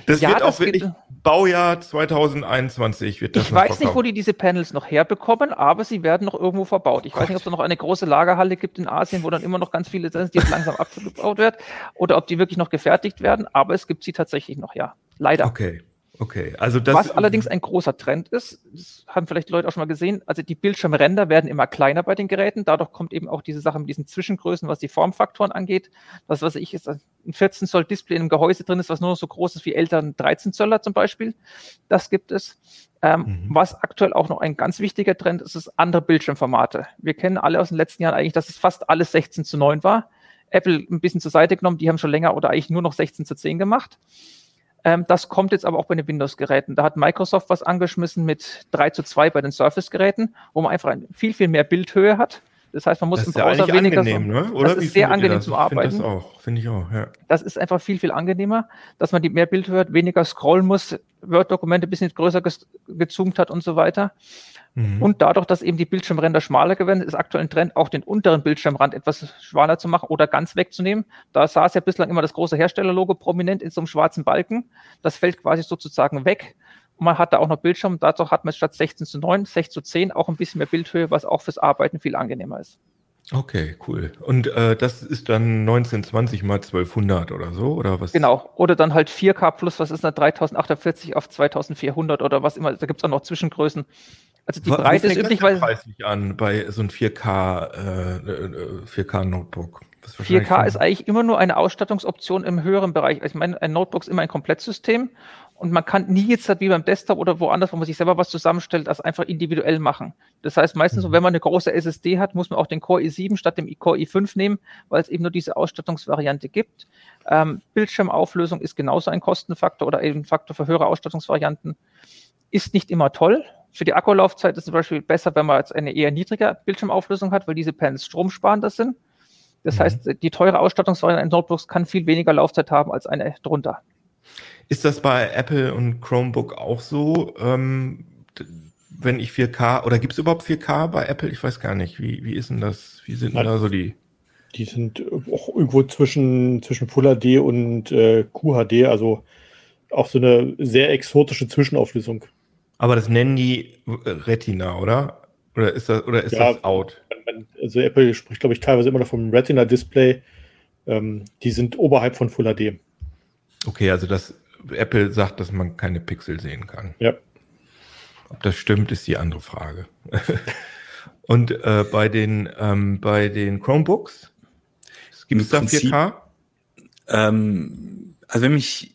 das ja, wird auch wirklich Baujahr 2021 wird das Ich weiß verkauft. nicht, wo die diese Panels noch herbekommen, aber sie werden noch irgendwo verbaut. Ich Gott. weiß nicht, ob es noch eine große Lagerhalle gibt in Asien, wo dann immer noch ganz viele sind, die jetzt langsam abgebaut werden, oder ob die wirklich noch gefertigt werden, aber es gibt sie tatsächlich noch, ja. Leider. Okay. Okay, also das. Was allerdings ein großer Trend ist, das haben vielleicht Leute auch schon mal gesehen, also die Bildschirmränder werden immer kleiner bei den Geräten. Dadurch kommt eben auch diese Sache mit diesen Zwischengrößen, was die Formfaktoren angeht. Das, was ich ist, ein 14 Zoll Display in einem Gehäuse drin ist, was nur noch so groß ist wie älteren 13 Zöller zum Beispiel. Das gibt es. Ähm, mhm. Was aktuell auch noch ein ganz wichtiger Trend ist, ist andere Bildschirmformate. Wir kennen alle aus den letzten Jahren eigentlich, dass es fast alles 16 zu 9 war. Apple ein bisschen zur Seite genommen, die haben schon länger oder eigentlich nur noch 16 zu 10 gemacht. Ähm, das kommt jetzt aber auch bei den Windows-Geräten. Da hat Microsoft was angeschmissen mit 3 zu 2 bei den Surface-Geräten, wo man einfach viel, viel mehr Bildhöhe hat. Das heißt, man muss im Browser ja weniger. Angenehm, ne? Oder das ist sehr angenehm zum Arbeiten. Das auch, finde ich auch. Ja. Das ist einfach viel, viel angenehmer, dass man die mehr Bildhöhe hat, weniger scrollen muss, Word-Dokumente ein bisschen größer gezoomt hat und so weiter. Mhm. Und dadurch, dass eben die Bildschirmränder schmaler werden, ist aktuell ein Trend, auch den unteren Bildschirmrand etwas schmaler zu machen oder ganz wegzunehmen. Da saß ja bislang immer das große Herstellerlogo prominent in so einem schwarzen Balken. Das fällt quasi sozusagen weg. Und man hat da auch noch Bildschirm. Dadurch hat man statt 16 zu 9, 6 zu 10 auch ein bisschen mehr Bildhöhe, was auch fürs Arbeiten viel angenehmer ist. Okay, cool. Und äh, das ist dann 1920 mal 1200 oder so, oder was? Genau. Oder dann halt 4K plus, was ist da, 3048 auf 2400 oder was immer. Da gibt es auch noch Zwischengrößen. Also die Breite ist üblicherweise preislich an bei so einem 4K äh, 4K Notebook. 4K ist eigentlich immer nur eine Ausstattungsoption im höheren Bereich. Also ich meine, ein Notebook ist immer ein Komplettsystem und man kann nie jetzt halt wie beim Desktop oder woanders, wo man sich selber was zusammenstellt, das einfach individuell machen. Das heißt, meistens mhm. wenn man eine große SSD hat, muss man auch den Core i7 statt dem Core i5 nehmen, weil es eben nur diese Ausstattungsvariante gibt. Ähm, Bildschirmauflösung ist genauso ein Kostenfaktor oder eben ein Faktor für höhere Ausstattungsvarianten. Ist nicht immer toll. Für die Akkulaufzeit ist es zum Beispiel besser, wenn man jetzt eine eher niedrige Bildschirmauflösung hat, weil diese Panels stromsparender sind. Das mhm. heißt, die teure Ausstattungsvariante in Notebooks kann viel weniger Laufzeit haben als eine drunter. Ist das bei Apple und Chromebook auch so? Ähm, wenn ich 4K, oder gibt es überhaupt 4K bei Apple? Ich weiß gar nicht. Wie, wie ist denn das? Wie sind Nein, da so die? Die sind auch irgendwo zwischen, zwischen Full HD und äh, QHD, also auch so eine sehr exotische Zwischenauflösung. Aber das nennen die Retina, oder? Oder ist das, oder ist ja, das out? Also Apple spricht, glaube ich, teilweise immer noch vom Retina-Display. Ähm, die sind oberhalb von Full HD. Okay, also das Apple sagt, dass man keine Pixel sehen kann. Ja. Ob das stimmt, ist die andere Frage. Und äh, bei den ähm, bei den Chromebooks gibt es da 4K? Ähm, also wenn mich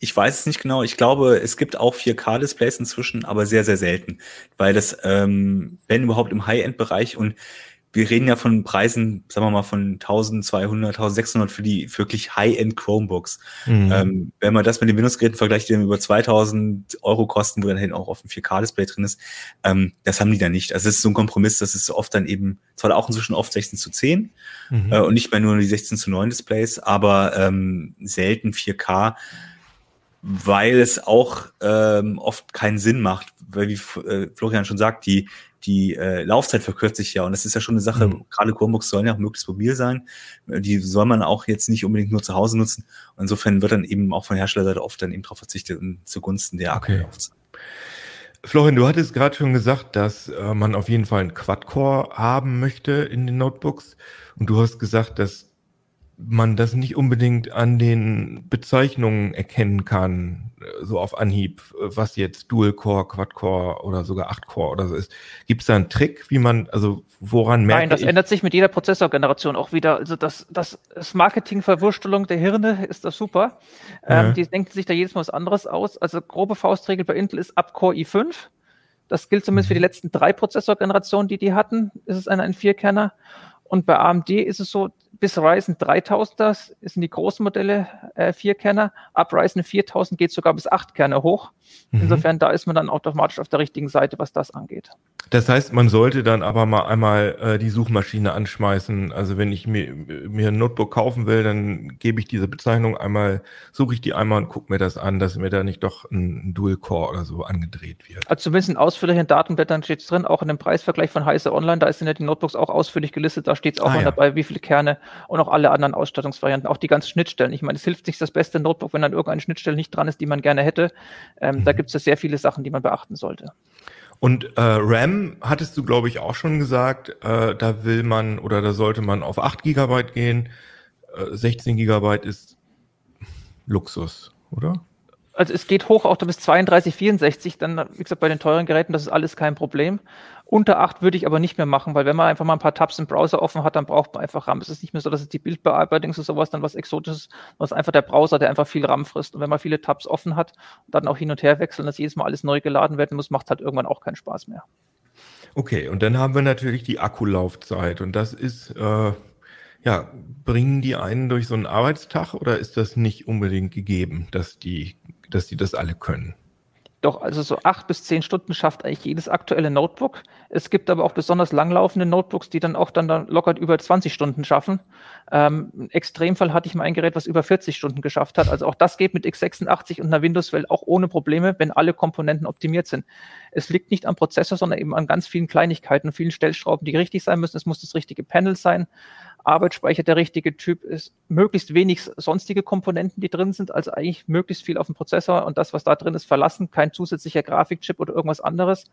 ich weiß es nicht genau. Ich glaube, es gibt auch 4K-Displays inzwischen, aber sehr, sehr selten. Weil das, ähm, wenn überhaupt im High-End-Bereich und wir reden ja von Preisen, sagen wir mal, von 1200, 1600 für die wirklich High-End Chromebooks. Mhm. Ähm, wenn man das mit den Windows-Geräten vergleicht, die dann über 2000 Euro kosten, wo dann auch auf dem 4K-Display drin ist, ähm, das haben die da nicht. Also es ist so ein Kompromiss, das ist oft dann eben, zwar auch inzwischen oft 16 zu 10 mhm. äh, und nicht mehr nur die 16 zu 9 Displays, aber ähm, selten 4K weil es auch ähm, oft keinen Sinn macht, weil wie äh, Florian schon sagt, die die äh, Laufzeit verkürzt sich ja und das ist ja schon eine Sache, mhm. gerade Chromebooks sollen ja auch möglichst mobil sein, die soll man auch jetzt nicht unbedingt nur zu Hause nutzen und insofern wird dann eben auch von Herstellerseite oft dann eben darauf verzichtet zugunsten der okay. Akkulaufzeit. Florian, du hattest gerade schon gesagt, dass äh, man auf jeden Fall einen Quad-Core haben möchte in den Notebooks und du hast gesagt, dass man das nicht unbedingt an den Bezeichnungen erkennen kann, so auf Anhieb, was jetzt Dual-Core, Quad-Core oder sogar 8-Core oder so ist. Gibt es da einen Trick, wie man, also woran merkt Nein, das ändert sich mit jeder Prozessorgeneration auch wieder. Also das, das, das Marketing-Verwurstelung der Hirne ist das super. Ja. Ähm, die denken sich da jedes Mal was anderes aus. Also grobe Faustregel bei Intel ist ab Core i5. Das gilt zumindest für die mhm. letzten drei Prozessorgenerationen, die die hatten. Ist es ein, ein Vierkerner. Und bei AMD ist es so, bis Ryzen 3000, das sind die großen Modelle äh, Vierkerner. Ab Ryzen 4000 geht sogar bis acht Kerne hoch. Mhm. Insofern, da ist man dann automatisch auf der richtigen Seite, was das angeht. Das heißt, man sollte dann aber mal einmal äh, die Suchmaschine anschmeißen. Also wenn ich mir, mir ein Notebook kaufen will, dann gebe ich diese Bezeichnung einmal, suche ich die einmal und gucke mir das an, dass mir da nicht doch ein, ein Dual-Core oder so angedreht wird. Also zumindest in ausführlichen Datenblättern steht es drin, auch in dem Preisvergleich von Heise Online, da sind ja die Notebooks auch ausführlich gelistet, da steht es auch ah, ja. dabei, wie viele Kerne und auch alle anderen Ausstattungsvarianten, auch die ganzen Schnittstellen. Ich meine, es hilft nicht das beste Notebook, wenn dann irgendeine Schnittstelle nicht dran ist, die man gerne hätte. Ähm, mhm. Da gibt es ja sehr viele Sachen, die man beachten sollte. Und äh, RAM hattest du, glaube ich, auch schon gesagt, äh, da will man oder da sollte man auf 8 Gigabyte gehen. Äh, 16 Gigabyte ist Luxus, oder? Also es geht hoch auch bis 32, 64, dann, wie gesagt, bei den teuren Geräten, das ist alles kein Problem. Unter 8 würde ich aber nicht mehr machen, weil wenn man einfach mal ein paar Tabs im Browser offen hat, dann braucht man einfach RAM. Es ist nicht mehr so, dass es die Bildbearbeitung ist sowas dann was Exotisches, sondern einfach der Browser, der einfach viel RAM frisst. Und wenn man viele Tabs offen hat und dann auch hin und her wechseln, dass jedes Mal alles neu geladen werden muss, macht halt irgendwann auch keinen Spaß mehr. Okay, und dann haben wir natürlich die Akkulaufzeit und das ist, äh, ja, bringen die einen durch so einen Arbeitstag oder ist das nicht unbedingt gegeben, dass die, dass die das alle können? Doch, also so acht bis zehn Stunden schafft eigentlich jedes aktuelle Notebook. Es gibt aber auch besonders langlaufende Notebooks, die dann auch dann, dann locker über 20 Stunden schaffen. Ähm, Im Extremfall hatte ich mal ein Gerät, was über 40 Stunden geschafft hat. Also auch das geht mit x86 und einer Windows-Welt auch ohne Probleme, wenn alle Komponenten optimiert sind. Es liegt nicht am Prozessor, sondern eben an ganz vielen Kleinigkeiten, vielen Stellschrauben, die richtig sein müssen. Es muss das richtige Panel sein. Arbeitsspeicher der richtige Typ ist, möglichst wenig sonstige Komponenten, die drin sind, also eigentlich möglichst viel auf dem Prozessor und das, was da drin ist, verlassen, kein zusätzlicher Grafikchip oder irgendwas anderes.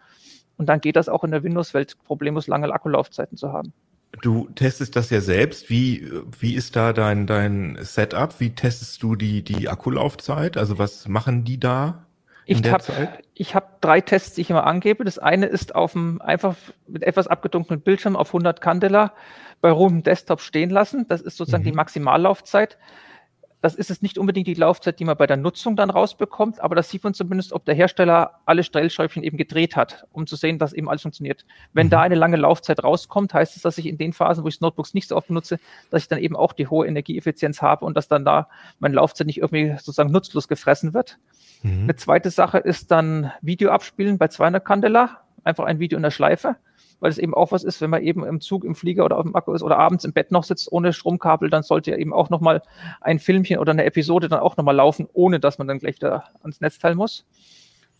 Und dann geht das auch in der Windows-Welt problemlos lange Akkulaufzeiten zu haben. Du testest das ja selbst. Wie, wie ist da dein, dein Setup? Wie testest du die, die Akkulaufzeit? Also was machen die da? ich der hab, habe drei Tests, die ich immer angebe. Das eine ist auf dem einfach mit etwas abgedunkelten Bildschirm auf 100 Candela bei rohem Desktop stehen lassen. Das ist sozusagen mhm. die Maximallaufzeit. Das ist es nicht unbedingt die Laufzeit, die man bei der Nutzung dann rausbekommt, aber das sieht man zumindest, ob der Hersteller alle Stellschräubchen eben gedreht hat, um zu sehen, dass eben alles funktioniert. Wenn mhm. da eine lange Laufzeit rauskommt, heißt es, dass ich in den Phasen, wo ich Notebooks nicht so oft benutze, dass ich dann eben auch die hohe Energieeffizienz habe und dass dann da meine Laufzeit nicht irgendwie sozusagen nutzlos gefressen wird. Mhm. Eine zweite Sache ist dann Video abspielen bei 200 Candela, einfach ein Video in der Schleife weil es eben auch was ist, wenn man eben im Zug, im Flieger oder auf dem Akku ist oder abends im Bett noch sitzt ohne Stromkabel, dann sollte ja eben auch nochmal ein Filmchen oder eine Episode dann auch nochmal laufen, ohne dass man dann gleich da ans Netzteil muss.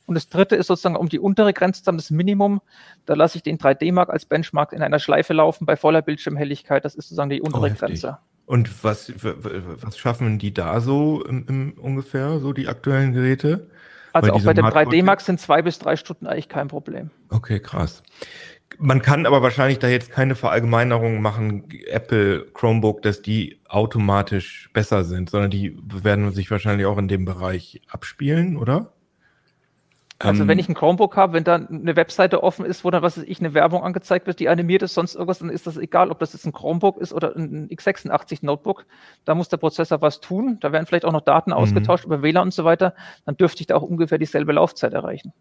Und das dritte ist sozusagen um die untere Grenze dann das Minimum. Da lasse ich den 3D-Mark als Benchmark in einer Schleife laufen bei voller Bildschirmhelligkeit. Das ist sozusagen die untere oh, Grenze. Und was, was schaffen die da so im, im ungefähr, so die aktuellen Geräte? Also bei auch bei dem 3D-Mark sind zwei bis drei Stunden eigentlich kein Problem. Okay, krass. Man kann aber wahrscheinlich da jetzt keine Verallgemeinerung machen, Apple, Chromebook, dass die automatisch besser sind, sondern die werden sich wahrscheinlich auch in dem Bereich abspielen, oder? Also ähm, wenn ich ein Chromebook habe, wenn da eine Webseite offen ist, wo dann, was weiß ich, eine Werbung angezeigt wird, die animiert ist, sonst irgendwas, dann ist das egal, ob das jetzt ein Chromebook ist oder ein x86 Notebook. Da muss der Prozessor was tun. Da werden vielleicht auch noch Daten mhm. ausgetauscht über WLAN und so weiter. Dann dürfte ich da auch ungefähr dieselbe Laufzeit erreichen.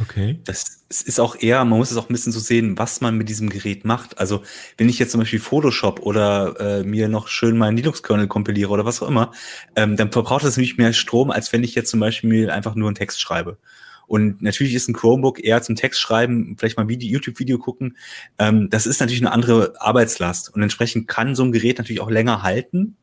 Okay. Das ist auch eher, man muss es auch ein bisschen so sehen, was man mit diesem Gerät macht. Also wenn ich jetzt zum Beispiel Photoshop oder äh, mir noch schön meinen Linux-Kernel kompiliere oder was auch immer, ähm, dann verbraucht das nämlich mehr Strom, als wenn ich jetzt zum Beispiel einfach nur einen Text schreibe. Und natürlich ist ein Chromebook eher zum Text schreiben, vielleicht mal ein YouTube-Video gucken. Ähm, das ist natürlich eine andere Arbeitslast. Und entsprechend kann so ein Gerät natürlich auch länger halten.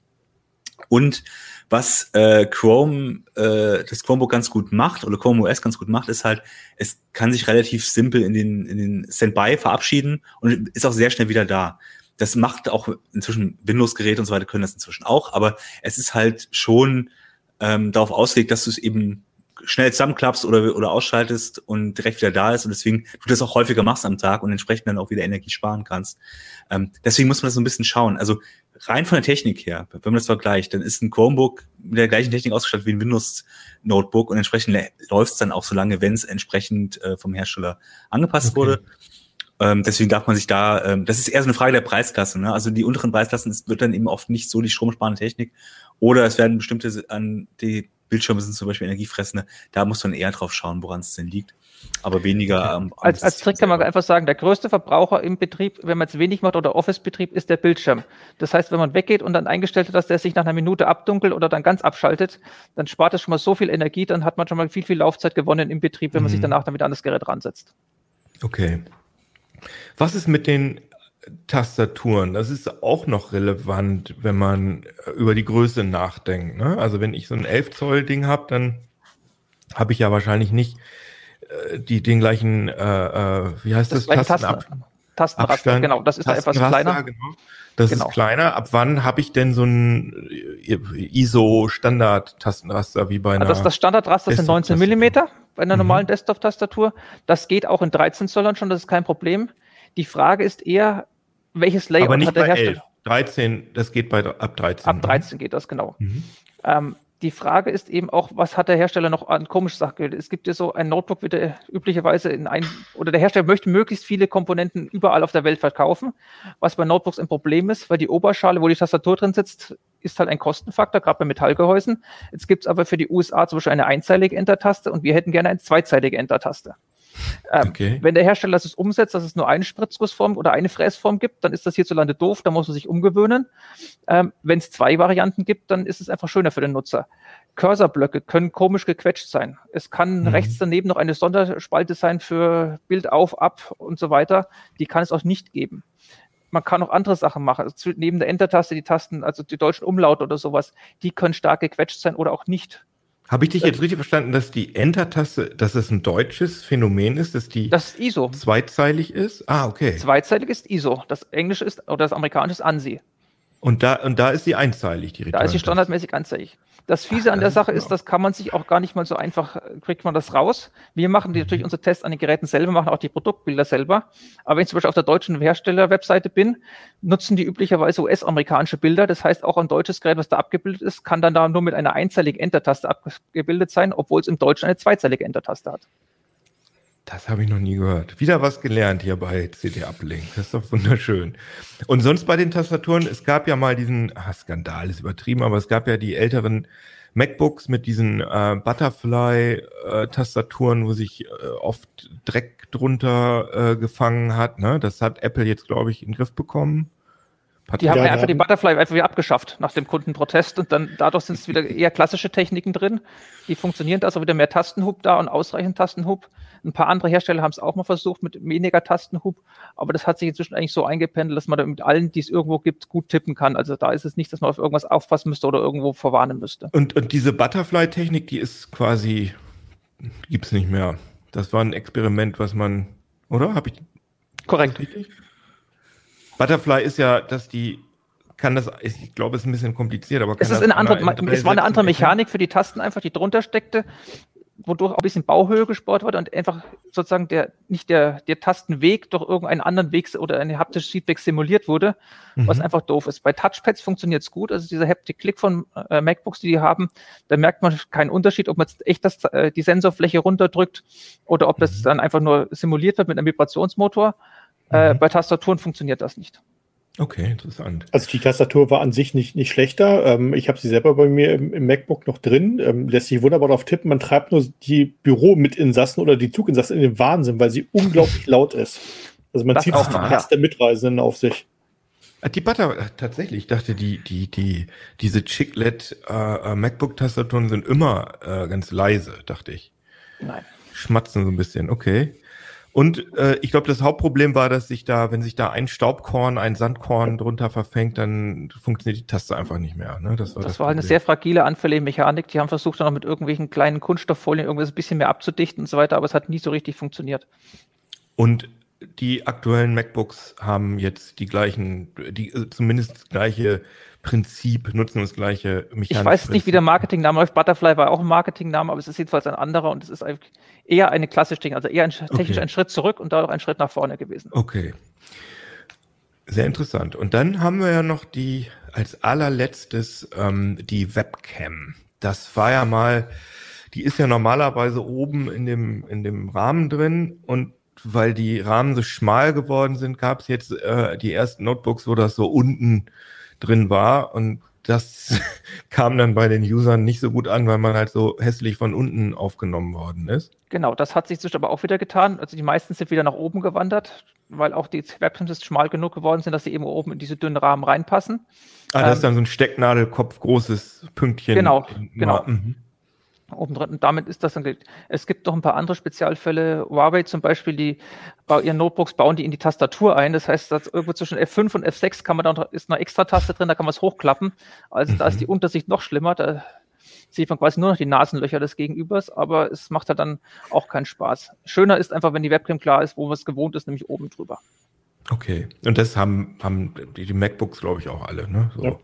Und was äh, Chrome, äh, das Chromebook ganz gut macht oder Chrome OS ganz gut macht, ist halt, es kann sich relativ simpel in den, in den Standby verabschieden und ist auch sehr schnell wieder da. Das macht auch inzwischen Windows-Geräte und so weiter können das inzwischen auch, aber es ist halt schon ähm, darauf ausgelegt, dass du es eben schnell zusammenklappst oder, oder ausschaltest und direkt wieder da ist und deswegen du das auch häufiger machst am Tag und entsprechend dann auch wieder Energie sparen kannst. Ähm, deswegen muss man das so ein bisschen schauen. Also rein von der Technik her, wenn man das vergleicht, dann ist ein Chromebook mit der gleichen Technik ausgestattet wie ein Windows Notebook und entsprechend läuft es dann auch so lange, wenn es entsprechend äh, vom Hersteller angepasst okay. wurde. Ähm, deswegen darf man sich da, ähm, das ist eher so eine Frage der Preisklasse. Ne? Also die unteren Preisklassen es wird dann eben oft nicht so die stromsparende Technik oder es werden bestimmte an die Bildschirme sind zum Beispiel energiefressende. Da muss man eher drauf schauen, woran es denn liegt aber weniger am. als, als Trick kann man einfach sagen, der größte Verbraucher im Betrieb, wenn man es wenig macht oder Office-Betrieb, ist der Bildschirm. Das heißt, wenn man weggeht und dann eingestellt hat, dass der sich nach einer Minute abdunkelt oder dann ganz abschaltet, dann spart es schon mal so viel Energie, dann hat man schon mal viel, viel Laufzeit gewonnen im Betrieb, wenn man sich mhm. danach damit an das Gerät ransetzt. Okay. Was ist mit den Tastaturen? Das ist auch noch relevant, wenn man über die Größe nachdenkt. Ne? Also wenn ich so ein 11 Zoll Ding habe, dann habe ich ja wahrscheinlich nicht äh, die den gleichen, äh, äh, wie heißt das? das Tastenab Tastenraster, Abstand, genau, das ist da etwas kleiner. Genau. Das genau. ist kleiner. Ab wann habe ich denn so ein ISO-Standard-Tastenraster wie bei einer? Also das, das Standardraster sind 19 Millimeter bei einer mhm. normalen Desktop-Tastatur. Das geht auch in 13 Zollern schon, das ist kein Problem. Die Frage ist eher, welches Layout Aber nicht hat der Hersteller? 11. 13, das geht bei ab 13. Ab 13 ne? geht das, genau. Mhm. Ähm, die Frage ist eben auch, was hat der Hersteller noch an komische Sachen? Es gibt ja so ein Notebook, wird er üblicherweise in ein, oder der Hersteller möchte möglichst viele Komponenten überall auf der Welt verkaufen, was bei Notebooks ein Problem ist, weil die Oberschale, wo die Tastatur drin sitzt, ist halt ein Kostenfaktor, gerade bei Metallgehäusen. Jetzt gibt es aber für die USA zum Beispiel eine einzeilige Enter-Taste und wir hätten gerne eine zweizeilige Enter-Taste. Ähm, okay. Wenn der Hersteller es umsetzt, dass es nur eine Spritzgussform oder eine Fräsform gibt, dann ist das hierzulande doof, da muss man sich umgewöhnen. Ähm, Wenn es zwei Varianten gibt, dann ist es einfach schöner für den Nutzer. Cursorblöcke können komisch gequetscht sein. Es kann mhm. rechts daneben noch eine Sonderspalte sein für Bild auf, ab und so weiter. Die kann es auch nicht geben. Man kann auch andere Sachen machen. Also neben der Enter-Taste die Tasten, also die deutschen Umlaute oder sowas, die können stark gequetscht sein oder auch nicht. Habe ich dich jetzt richtig verstanden, dass die Enter-Taste, dass es ein deutsches Phänomen ist, dass die das ist ISO. zweizeilig ist? Ah, okay. Zweizeilig ist ISO. Das Englische ist oder das Amerikanische ist ANSI. Und da, und da ist sie einzeilig, die Return Da ist sie standardmäßig einzeilig. Das Fiese an der Sache ist, das kann man sich auch gar nicht mal so einfach, kriegt man das raus. Wir machen die, natürlich unsere Tests an den Geräten selber, machen auch die Produktbilder selber. Aber wenn ich zum Beispiel auf der deutschen Hersteller-Webseite bin, nutzen die üblicherweise US-amerikanische Bilder. Das heißt, auch ein deutsches Gerät, was da abgebildet ist, kann dann da nur mit einer einzeiligen Enter-Taste abgebildet sein, obwohl es im Deutschen eine zweizeilige Enter-Taste hat. Das habe ich noch nie gehört. Wieder was gelernt hier bei CD Uplink. Das ist doch wunderschön. Und sonst bei den Tastaturen, es gab ja mal diesen, ah, Skandal ist übertrieben, aber es gab ja die älteren MacBooks mit diesen äh, Butterfly-Tastaturen, äh, wo sich äh, oft Dreck drunter äh, gefangen hat. Ne? Das hat Apple jetzt, glaube ich, in den Griff bekommen. Hat die haben ja, einfach die Butterfly einfach wieder abgeschafft nach dem Kundenprotest und dann dadurch sind es wieder eher klassische Techniken drin. Die funktionieren da, also wieder mehr Tastenhub da und ausreichend Tastenhub. Ein paar andere Hersteller haben es auch mal versucht mit weniger Tastenhub, aber das hat sich inzwischen eigentlich so eingependelt, dass man da mit allen, die es irgendwo gibt, gut tippen kann. Also da ist es nicht, dass man auf irgendwas aufpassen müsste oder irgendwo verwarnen müsste. Und, und diese Butterfly-Technik, die ist quasi, gibt es nicht mehr. Das war ein Experiment, was man, oder? Habe ich. Korrekt. Richtig? Butterfly ist ja, dass die kann das, ich glaube, es ist ein bisschen kompliziert, aber es ist eine andere, es war eine andere Mechanik für die Tasten einfach, die drunter steckte wodurch auch ein bisschen Bauhöhe gespart wurde und einfach sozusagen der, nicht der, der Tastenweg durch irgendeinen anderen Weg oder ein haptisches Feedback simuliert wurde, mhm. was einfach doof ist. Bei Touchpads funktioniert es gut, also dieser Haptic Click von äh, MacBooks, die die haben, da merkt man keinen Unterschied, ob man jetzt echt das, äh, die Sensorfläche runterdrückt oder ob das mhm. dann einfach nur simuliert wird mit einem Vibrationsmotor. Äh, mhm. bei Tastaturen funktioniert das nicht. Okay, interessant. Also die Tastatur war an sich nicht, nicht schlechter. Ähm, ich habe sie selber bei mir im, im MacBook noch drin. Ähm, lässt sich wunderbar drauf tippen. Man treibt nur die Büromitinsassen oder die Zuginsassen in den Wahnsinn, weil sie unglaublich laut ist. Also man das zieht sich die Herz der Mitreisenden auf sich. Ah, die Butter, äh, tatsächlich, ich dachte, die, die, die, diese Chiclet äh, äh, MacBook-Tastaturen sind immer äh, ganz leise, dachte ich. Nein. Schmatzen so ein bisschen, okay. Und äh, ich glaube, das Hauptproblem war, dass sich da, wenn sich da ein Staubkorn, ein Sandkorn drunter verfängt, dann funktioniert die Taste einfach nicht mehr. Ne? Das war, das, das war eine sehr fragile, anfällige Mechanik. Die haben versucht, dann noch mit irgendwelchen kleinen Kunststofffolien irgendwas ein bisschen mehr abzudichten und so weiter, aber es hat nie so richtig funktioniert. Und die aktuellen MacBooks haben jetzt die gleichen, die äh, zumindest gleiche Prinzip, nutzen das gleiche Mechanismus. Ich weiß nicht, wie der Marketingname läuft. Butterfly war auch ein Marketingname, aber es ist jedenfalls ein anderer und es ist eher eine klassische Ding, also eher ein, technisch okay. ein Schritt zurück und dadurch ein Schritt nach vorne gewesen. Okay. Sehr interessant. Und dann haben wir ja noch die, als allerletztes, ähm, die Webcam. Das war ja mal, die ist ja normalerweise oben in dem, in dem Rahmen drin und weil die Rahmen so schmal geworden sind, gab es jetzt äh, die ersten Notebooks, wo das so unten drin war und das kam dann bei den Usern nicht so gut an, weil man halt so hässlich von unten aufgenommen worden ist. Genau, das hat sich zwischen aber auch wieder getan. Also die meisten sind wieder nach oben gewandert, weil auch die Webcams schmal genug geworden sind, dass sie eben oben in diese dünnen Rahmen reinpassen. Ah, das ähm, ist dann so ein Stecknadelkopf, großes Pünktchen. Genau, genau. Mhm oben drin. Und damit ist das dann. Es gibt noch ein paar andere Spezialfälle. Huawei zum Beispiel, die bei ihren Notebooks bauen die in die Tastatur ein. Das heißt, dass irgendwo zwischen F5 und F6 kann man da ist eine extra Taste drin, da kann man es hochklappen. Also mhm. da ist die mhm. Untersicht noch schlimmer. Da sieht man quasi nur noch die Nasenlöcher des Gegenübers, aber es macht halt dann auch keinen Spaß. Schöner ist einfach, wenn die Webcam klar ist, wo man es gewohnt ist, nämlich oben drüber. Okay. Und das haben, haben die, die MacBooks, glaube ich, auch alle, ne? So. Ja.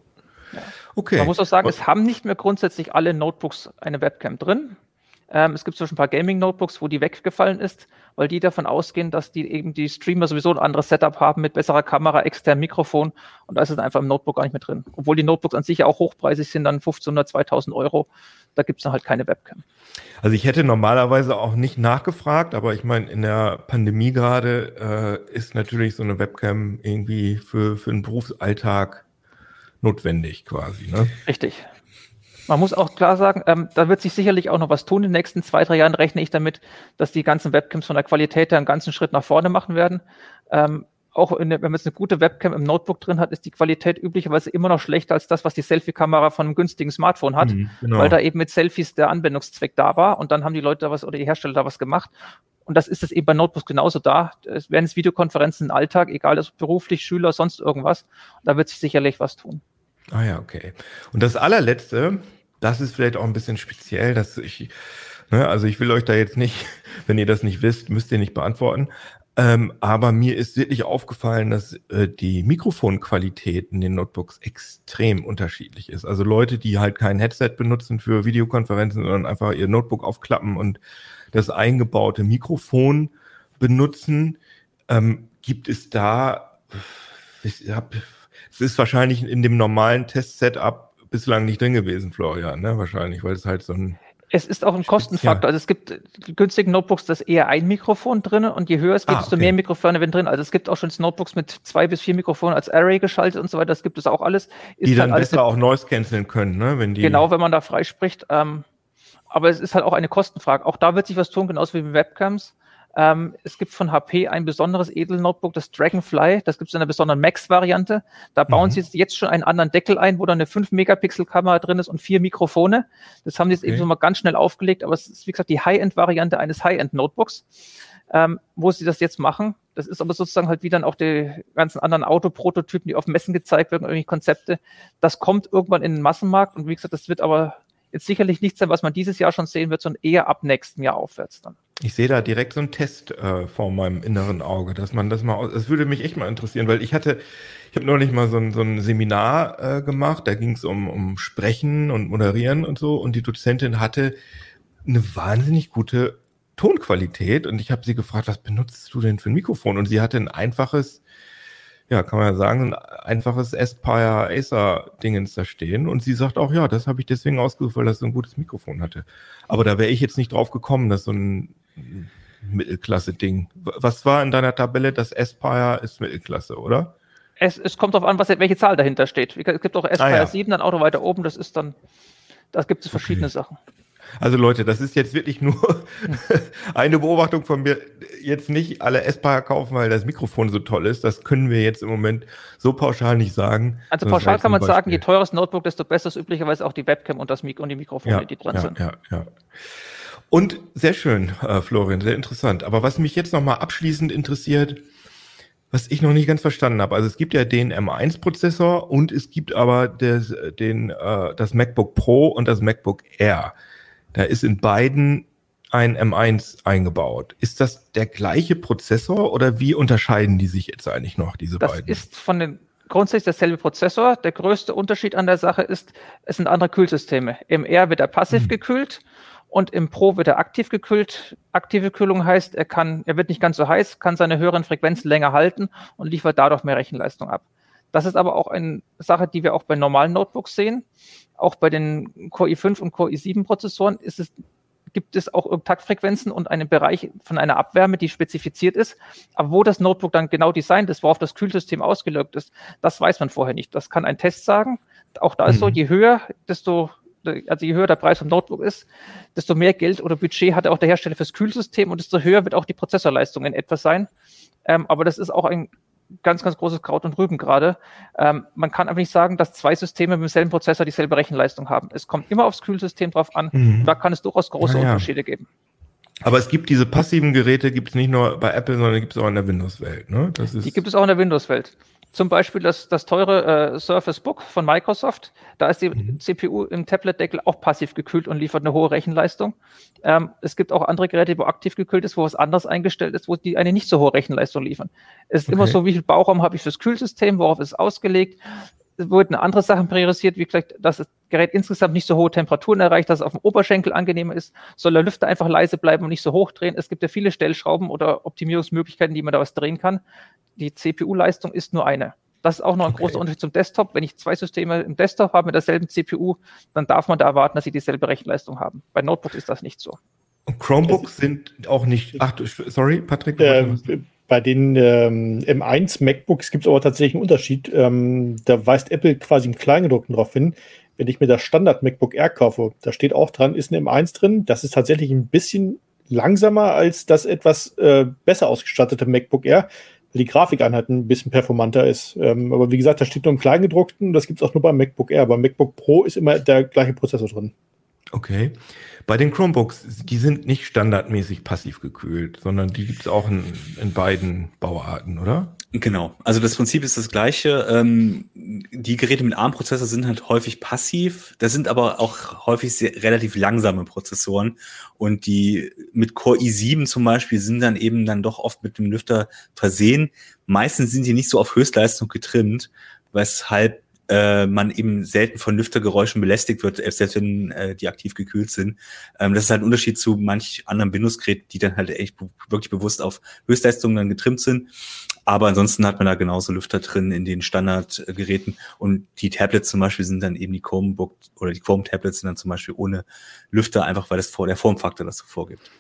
Okay. Man muss auch sagen, es haben nicht mehr grundsätzlich alle Notebooks eine Webcam drin. Ähm, es gibt zwischen ein paar Gaming-Notebooks, wo die weggefallen ist, weil die davon ausgehen, dass die eben die Streamer sowieso ein anderes Setup haben mit besserer Kamera, externem Mikrofon und da ist es einfach im Notebook gar nicht mehr drin. Obwohl die Notebooks an sich ja auch hochpreisig sind, dann 1500, 2000 Euro, da gibt es dann halt keine Webcam. Also ich hätte normalerweise auch nicht nachgefragt, aber ich meine, in der Pandemie gerade äh, ist natürlich so eine Webcam irgendwie für, für den Berufsalltag notwendig quasi. Ne? Richtig. Man muss auch klar sagen, ähm, da wird sich sicherlich auch noch was tun. In den nächsten zwei, drei Jahren rechne ich damit, dass die ganzen Webcams von der Qualität her einen ganzen Schritt nach vorne machen werden. Ähm, auch der, wenn man jetzt eine gute Webcam im Notebook drin hat, ist die Qualität üblicherweise immer noch schlechter als das, was die Selfie-Kamera von einem günstigen Smartphone hat, mhm, genau. weil da eben mit Selfies der Anwendungszweck da war und dann haben die Leute da was oder die Hersteller da was gemacht. Und das ist es eben bei Notebooks genauso da. Es werden es Videokonferenzen im Alltag, egal ob beruflich, Schüler, sonst irgendwas. Da wird sich sicherlich was tun. Ah ja, okay. Und das allerletzte, das ist vielleicht auch ein bisschen speziell, dass ich, ne, also ich will euch da jetzt nicht, wenn ihr das nicht wisst, müsst ihr nicht beantworten. Ähm, aber mir ist wirklich aufgefallen, dass äh, die Mikrofonqualität in den Notebooks extrem unterschiedlich ist. Also Leute, die halt kein Headset benutzen für Videokonferenzen, sondern einfach ihr Notebook aufklappen und das eingebaute Mikrofon benutzen, ähm, gibt es da, ich hab, es ist wahrscheinlich in dem normalen Test-Setup bislang nicht drin gewesen, Florian, ne? Wahrscheinlich, weil es halt so ein es ist auch ein Kostenfaktor. Also es gibt günstigen Notebooks, das eher ein Mikrofon drin und je höher es geht, ah, desto mehr Mikrofone werden drin. Also es gibt auch schon Notebooks mit zwei bis vier Mikrofonen als Array geschaltet und so weiter. Das gibt es auch alles. Ist die dann halt besser auch Noise canceln können, ne? Wenn die genau, wenn man da freispricht. Ähm, aber es ist halt auch eine Kostenfrage. Auch da wird sich was tun, genauso wie mit Webcams. Ähm, es gibt von HP ein besonderes Edel-Notebook, das Dragonfly. Das gibt es in einer besonderen Max-Variante. Da bauen mhm. sie jetzt, jetzt schon einen anderen Deckel ein, wo dann eine 5-Megapixel-Kamera drin ist und vier Mikrofone. Das haben sie jetzt okay. eben so mal ganz schnell aufgelegt. Aber es ist, wie gesagt, die High-End-Variante eines High-End-Notebooks, ähm, wo sie das jetzt machen. Das ist aber sozusagen halt wie dann auch die ganzen anderen Autoprototypen, die auf Messen gezeigt werden, irgendwelche Konzepte. Das kommt irgendwann in den Massenmarkt und wie gesagt, das wird aber jetzt sicherlich nicht sein, was man dieses Jahr schon sehen wird, sondern eher ab nächstem Jahr aufwärts dann. Ich sehe da direkt so einen Test äh, vor meinem inneren Auge, dass man das mal, das würde mich echt mal interessieren, weil ich hatte, ich habe neulich mal so ein, so ein Seminar äh, gemacht, da ging es um, um Sprechen und Moderieren und so und die Dozentin hatte eine wahnsinnig gute Tonqualität und ich habe sie gefragt, was benutzt du denn für ein Mikrofon? Und sie hatte ein einfaches ja, kann man ja sagen, ein einfaches Aspire Acer Dingens da stehen. Und sie sagt auch, ja, das habe ich deswegen ausgesucht, weil das so ein gutes Mikrofon hatte. Aber da wäre ich jetzt nicht drauf gekommen, dass so ein Mittelklasse-Ding. Was war in deiner Tabelle? Das Aspire ist Mittelklasse, oder? Es, es kommt darauf an, was, welche Zahl dahinter steht. Es gibt auch Aspire ah, ja. 7, dann Auto weiter oben, das ist dann, da gibt es verschiedene okay. Sachen. Also Leute, das ist jetzt wirklich nur eine Beobachtung von mir. Jetzt nicht alle Esspaar kaufen, weil das Mikrofon so toll ist. Das können wir jetzt im Moment so pauschal nicht sagen. Also pauschal kann man sagen, je teurer das Notebook, desto besser ist üblicherweise auch die Webcam und, das Mik und die Mikrofone, ja, die drin ja, sind. Ja, ja. Und sehr schön, äh, Florian, sehr interessant. Aber was mich jetzt nochmal abschließend interessiert, was ich noch nicht ganz verstanden habe. Also es gibt ja den M1-Prozessor und es gibt aber des, den, äh, das MacBook Pro und das MacBook Air. Da ist in beiden ein M1 eingebaut. Ist das der gleiche Prozessor oder wie unterscheiden die sich jetzt eigentlich noch, diese das beiden? Das ist von den grundsätzlich derselbe Prozessor. Der größte Unterschied an der Sache ist, es sind andere Kühlsysteme. Im R wird er passiv hm. gekühlt und im Pro wird er aktiv gekühlt. Aktive Kühlung heißt, er kann, er wird nicht ganz so heiß, kann seine höheren Frequenzen länger halten und liefert dadurch mehr Rechenleistung ab. Das ist aber auch eine Sache, die wir auch bei normalen Notebooks sehen. Auch bei den Core i5 und Core i7 Prozessoren ist es, gibt es auch Taktfrequenzen und einen Bereich von einer Abwärme, die spezifiziert ist. Aber wo das Notebook dann genau designt ist, worauf das Kühlsystem ausgelegt ist, das weiß man vorher nicht. Das kann ein Test sagen. Auch da mhm. ist so, mhm. je höher, desto also je höher der Preis vom Notebook ist, desto mehr Geld oder Budget hat auch der Hersteller fürs Kühlsystem und desto höher wird auch die Prozessorleistung in etwas sein. Ähm, aber das ist auch ein ganz, ganz großes Kraut und Rüben gerade. Ähm, man kann einfach nicht sagen, dass zwei Systeme mit demselben Prozessor dieselbe Rechenleistung haben. Es kommt immer aufs Kühlsystem drauf an. Mhm. Da kann es durchaus große ja, Unterschiede geben. Aber es gibt diese passiven Geräte, gibt es nicht nur bei Apple, sondern gibt es auch in der Windows-Welt. Ne? Die gibt es auch in der Windows-Welt. Zum Beispiel das, das teure äh, Surface Book von Microsoft. Da ist die mhm. CPU im Tablet-Deckel auch passiv gekühlt und liefert eine hohe Rechenleistung. Ähm, es gibt auch andere Geräte, wo aktiv gekühlt ist, wo was anderes eingestellt ist, wo die eine nicht so hohe Rechenleistung liefern. Es ist okay. immer so, wie viel Bauraum habe ich fürs Kühlsystem, worauf ist es ausgelegt. Es wurden andere Sachen priorisiert, wie vielleicht, dass das Gerät insgesamt nicht so hohe Temperaturen erreicht, dass es auf dem Oberschenkel angenehmer ist. Soll der Lüfter einfach leise bleiben und nicht so hoch drehen? Es gibt ja viele Stellschrauben oder Optimierungsmöglichkeiten, die man da was drehen kann die CPU-Leistung ist nur eine. Das ist auch noch ein okay. großer Unterschied zum Desktop. Wenn ich zwei Systeme im Desktop habe mit derselben CPU, dann darf man da erwarten, dass sie dieselbe Rechenleistung haben. Bei Notebooks ist das nicht so. Und Chromebooks sind auch nicht. Ach, sorry, Patrick. Äh, bei den ähm, M1 MacBooks gibt es aber tatsächlich einen Unterschied. Ähm, da weist Apple quasi im Kleingedruckten darauf hin. Wenn ich mir das Standard MacBook Air kaufe, da steht auch dran, ist ein M1 drin. Das ist tatsächlich ein bisschen langsamer als das etwas äh, besser ausgestattete MacBook Air die Grafikeinheit ein bisschen performanter ist. Ähm, aber wie gesagt, da steht nur im Kleingedruckten, das gibt es auch nur beim MacBook Air. Beim MacBook Pro ist immer der gleiche Prozessor drin. Okay. Bei den Chromebooks, die sind nicht standardmäßig passiv gekühlt, sondern die gibt es auch in, in beiden Bauarten, oder? Genau. Also das Prinzip ist das gleiche. Ähm, die Geräte mit ARM-Prozessor sind halt häufig passiv. Das sind aber auch häufig sehr, relativ langsame Prozessoren. Und die mit Core i7 zum Beispiel sind dann eben dann doch oft mit dem Lüfter versehen. Meistens sind die nicht so auf Höchstleistung getrimmt, weshalb äh, man eben selten von Lüftergeräuschen belästigt wird, selbst wenn äh, die aktiv gekühlt sind. Ähm, das ist halt ein Unterschied zu manch anderen Windows-Geräten, die dann halt echt wirklich bewusst auf Höchstleistungen dann getrimmt sind. Aber ansonsten hat man da genauso Lüfter drin in den Standardgeräten. Und die Tablets zum Beispiel sind dann eben die Chromebook oder die Chrome-Tablets sind dann zum Beispiel ohne Lüfter, einfach weil das vor der Formfaktor das so vorgibt.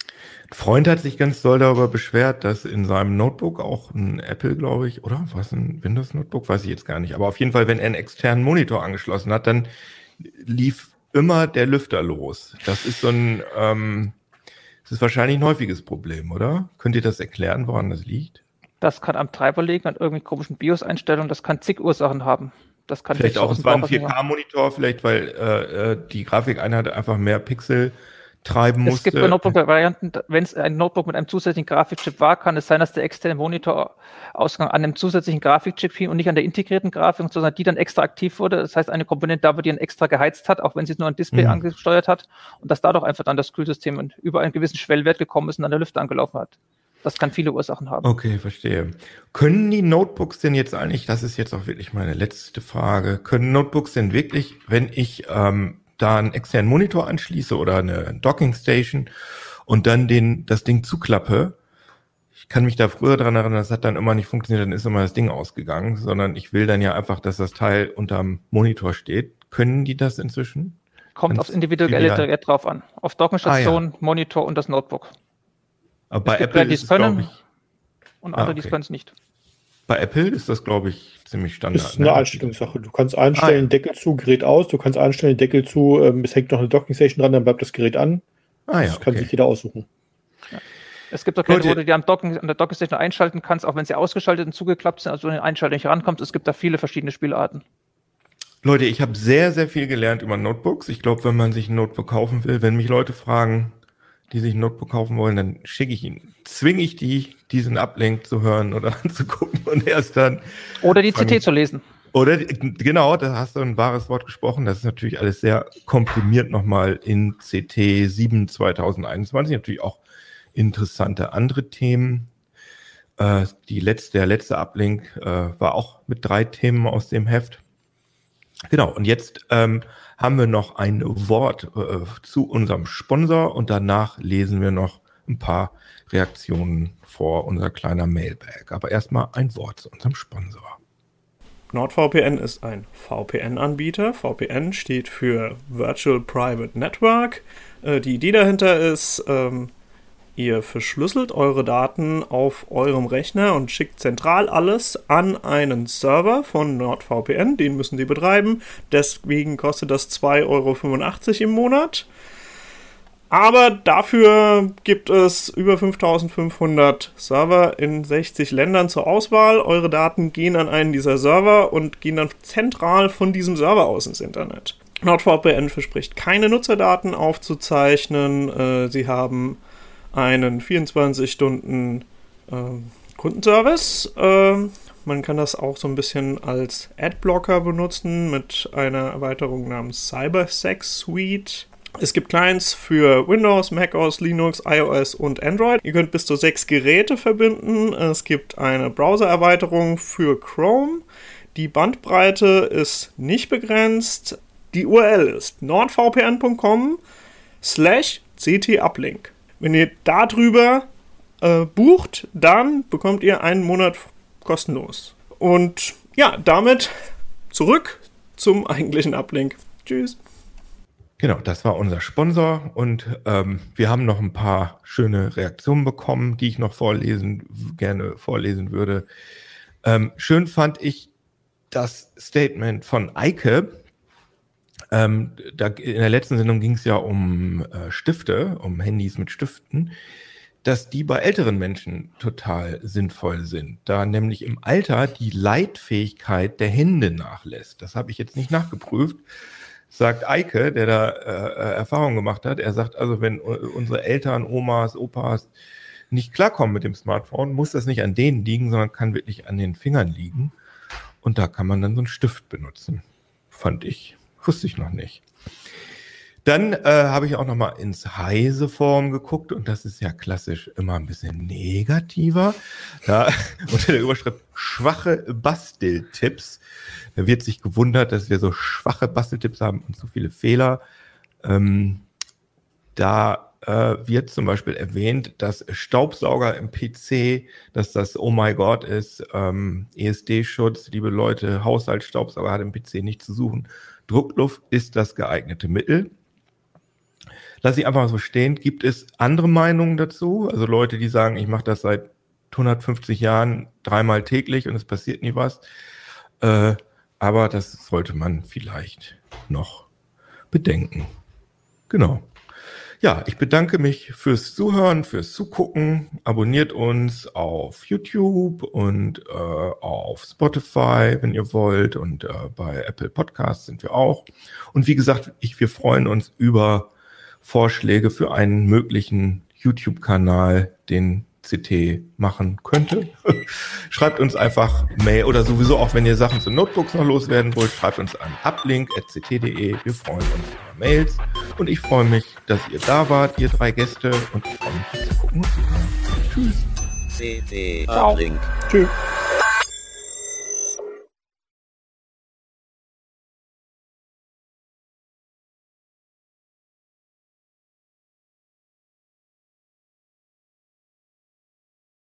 Freund hat sich ganz doll darüber beschwert, dass in seinem Notebook auch ein Apple, glaube ich, oder was ein Windows Notebook, weiß ich jetzt gar nicht. Aber auf jeden Fall, wenn er einen externen Monitor angeschlossen hat, dann lief immer der Lüfter los. Das ist so ein, ähm, das ist wahrscheinlich ein häufiges Problem, oder? Könnt ihr das erklären, woran das liegt? Das kann am Treiber liegen, an irgendwelchen komischen BIOS-Einstellungen. Das kann zig Ursachen haben. Das kann vielleicht auch, es war ein 4K-Monitor, vielleicht weil äh, äh, die Grafikeinheit einfach mehr Pixel treiben musste. Es gibt bei Notebook-Varianten, wenn es ein Notebook mit einem zusätzlichen Grafikchip war, kann es sein, dass der externe Monitorausgang an einem zusätzlichen Grafikchip hing und nicht an der integrierten Grafik, sondern die dann extra aktiv wurde. Das heißt, eine Komponente da, die dann extra geheizt hat, auch wenn sie nur ein Display mhm. angesteuert hat und dass dadurch einfach dann das Kühlsystem über einen gewissen Schwellwert gekommen ist und an der Lüfte angelaufen hat. Das kann viele Ursachen haben. Okay, verstehe. Können die Notebooks denn jetzt eigentlich, das ist jetzt auch wirklich meine letzte Frage, können Notebooks denn wirklich, wenn ich ähm, da einen externen Monitor anschließe oder eine Docking Station und dann den, das Ding zuklappe, ich kann mich da früher dran erinnern, das hat dann immer nicht funktioniert, dann ist immer das Ding ausgegangen, sondern ich will dann ja einfach, dass das Teil unterm Monitor steht. Können die das inzwischen? Kommt aufs individuelle Gerät drauf an. Auf Dockenstation, ah, ja. Monitor und das Notebook. Aber bei Apple ist es, können ich, und andere, ah, okay. die können es nicht. Bei Apple ist das, glaube ich, ziemlich standard. Das ist eine ne? Einstellungssache. Du kannst einstellen, ah, Deckel zu, Gerät aus. Du kannst einstellen, Deckel zu, ähm, es hängt noch eine Docking-Station dran, dann bleibt das Gerät an. Ah, ja, das kann okay. sich jeder aussuchen. Ja. Es gibt auch Geräte, wo du die am Docken, an der Docking-Station einschalten kannst, auch wenn sie ausgeschaltet und zugeklappt sind, also in den Einschalter nicht rankommst. Es gibt da viele verschiedene Spielarten. Leute, ich habe sehr, sehr viel gelernt über Notebooks. Ich glaube, wenn man sich ein Notebook kaufen will, wenn mich Leute fragen, die sich ein Notebook kaufen wollen, dann schicke ich ihnen, zwinge ich die, diesen Ablink zu hören oder anzugucken und erst dann. Oder die CT zu lesen. Oder genau, da hast du ein wahres Wort gesprochen. Das ist natürlich alles sehr komprimiert nochmal in CT 7 2021. Natürlich auch interessante andere Themen. Äh, die letzte, der letzte Ablink äh, war auch mit drei Themen aus dem Heft. Genau, und jetzt ähm, haben wir noch ein Wort äh, zu unserem Sponsor und danach lesen wir noch ein paar Reaktionen vor unser kleiner Mailbag. Aber erstmal ein Wort zu unserem Sponsor. NordVPN ist ein VPN-Anbieter. VPN steht für Virtual Private Network. Äh, die Idee dahinter ist, ähm, Ihr verschlüsselt eure Daten auf eurem Rechner und schickt zentral alles an einen Server von NordVPN. Den müssen Sie betreiben. Deswegen kostet das 2,85 Euro im Monat. Aber dafür gibt es über 5500 Server in 60 Ländern zur Auswahl. Eure Daten gehen an einen dieser Server und gehen dann zentral von diesem Server aus ins Internet. NordVPN verspricht keine Nutzerdaten aufzuzeichnen. Äh, sie haben einen 24 Stunden äh. Äh, man kann das auch so ein bisschen als Adblocker benutzen mit einer Erweiterung namens CyberSec Suite. Es gibt Clients für Windows, macOS, Linux, iOS und Android. Ihr könnt bis zu sechs Geräte verbinden. Es gibt eine Browser-Erweiterung für Chrome. Die Bandbreite ist nicht begrenzt. Die URL ist nordvpn.com slash ctuplink. Wenn ihr darüber äh, bucht, dann bekommt ihr einen Monat kostenlos. Und ja, damit zurück zum eigentlichen Uplink. Tschüss. Genau, das war unser Sponsor und ähm, wir haben noch ein paar schöne Reaktionen bekommen, die ich noch vorlesen, gerne vorlesen würde. Ähm, schön fand ich das Statement von Eike, ähm, da, in der letzten Sendung ging es ja um äh, Stifte, um Handys mit Stiften, dass die bei älteren Menschen total sinnvoll sind, da nämlich im Alter die Leitfähigkeit der Hände nachlässt. Das habe ich jetzt nicht nachgeprüft. sagt Eike, der da äh, Erfahrung gemacht hat, er sagt also, wenn unsere Eltern, Omas, Opas nicht klarkommen mit dem Smartphone, muss das nicht an denen liegen, sondern kann wirklich an den Fingern liegen. Und da kann man dann so einen Stift benutzen. Fand ich. Wusste ich noch nicht. Dann äh, habe ich auch noch mal ins heise Form geguckt und das ist ja klassisch immer ein bisschen negativer. Da unter der Überschrift schwache Basteltipps. Da wird sich gewundert, dass wir so schwache Basteltipps haben und so viele Fehler. Ähm, da äh, wird zum Beispiel erwähnt, dass Staubsauger im PC, dass das Oh my God ist, ähm, ESD-Schutz, liebe Leute, Haushaltsstaubsauger hat im PC nicht zu suchen. Druckluft ist das geeignete Mittel lasse ich einfach so stehen. Gibt es andere Meinungen dazu? Also Leute, die sagen, ich mache das seit 150 Jahren dreimal täglich und es passiert nie was. Äh, aber das sollte man vielleicht noch bedenken. Genau. Ja, ich bedanke mich fürs Zuhören, fürs Zugucken. Abonniert uns auf YouTube und äh, auf Spotify, wenn ihr wollt. Und äh, bei Apple Podcasts sind wir auch. Und wie gesagt, ich, wir freuen uns über Vorschläge für einen möglichen YouTube-Kanal, den CT machen könnte. schreibt uns einfach Mail oder sowieso auch, wenn ihr Sachen zu Notebooks noch loswerden wollt, schreibt uns an uplink.ct.de. Wir freuen uns über Mails und ich freue mich, dass ihr da wart, ihr drei Gäste und ich freue mich, zu gucken und zu hören. Tschüss. CT Uplink. Tschüss.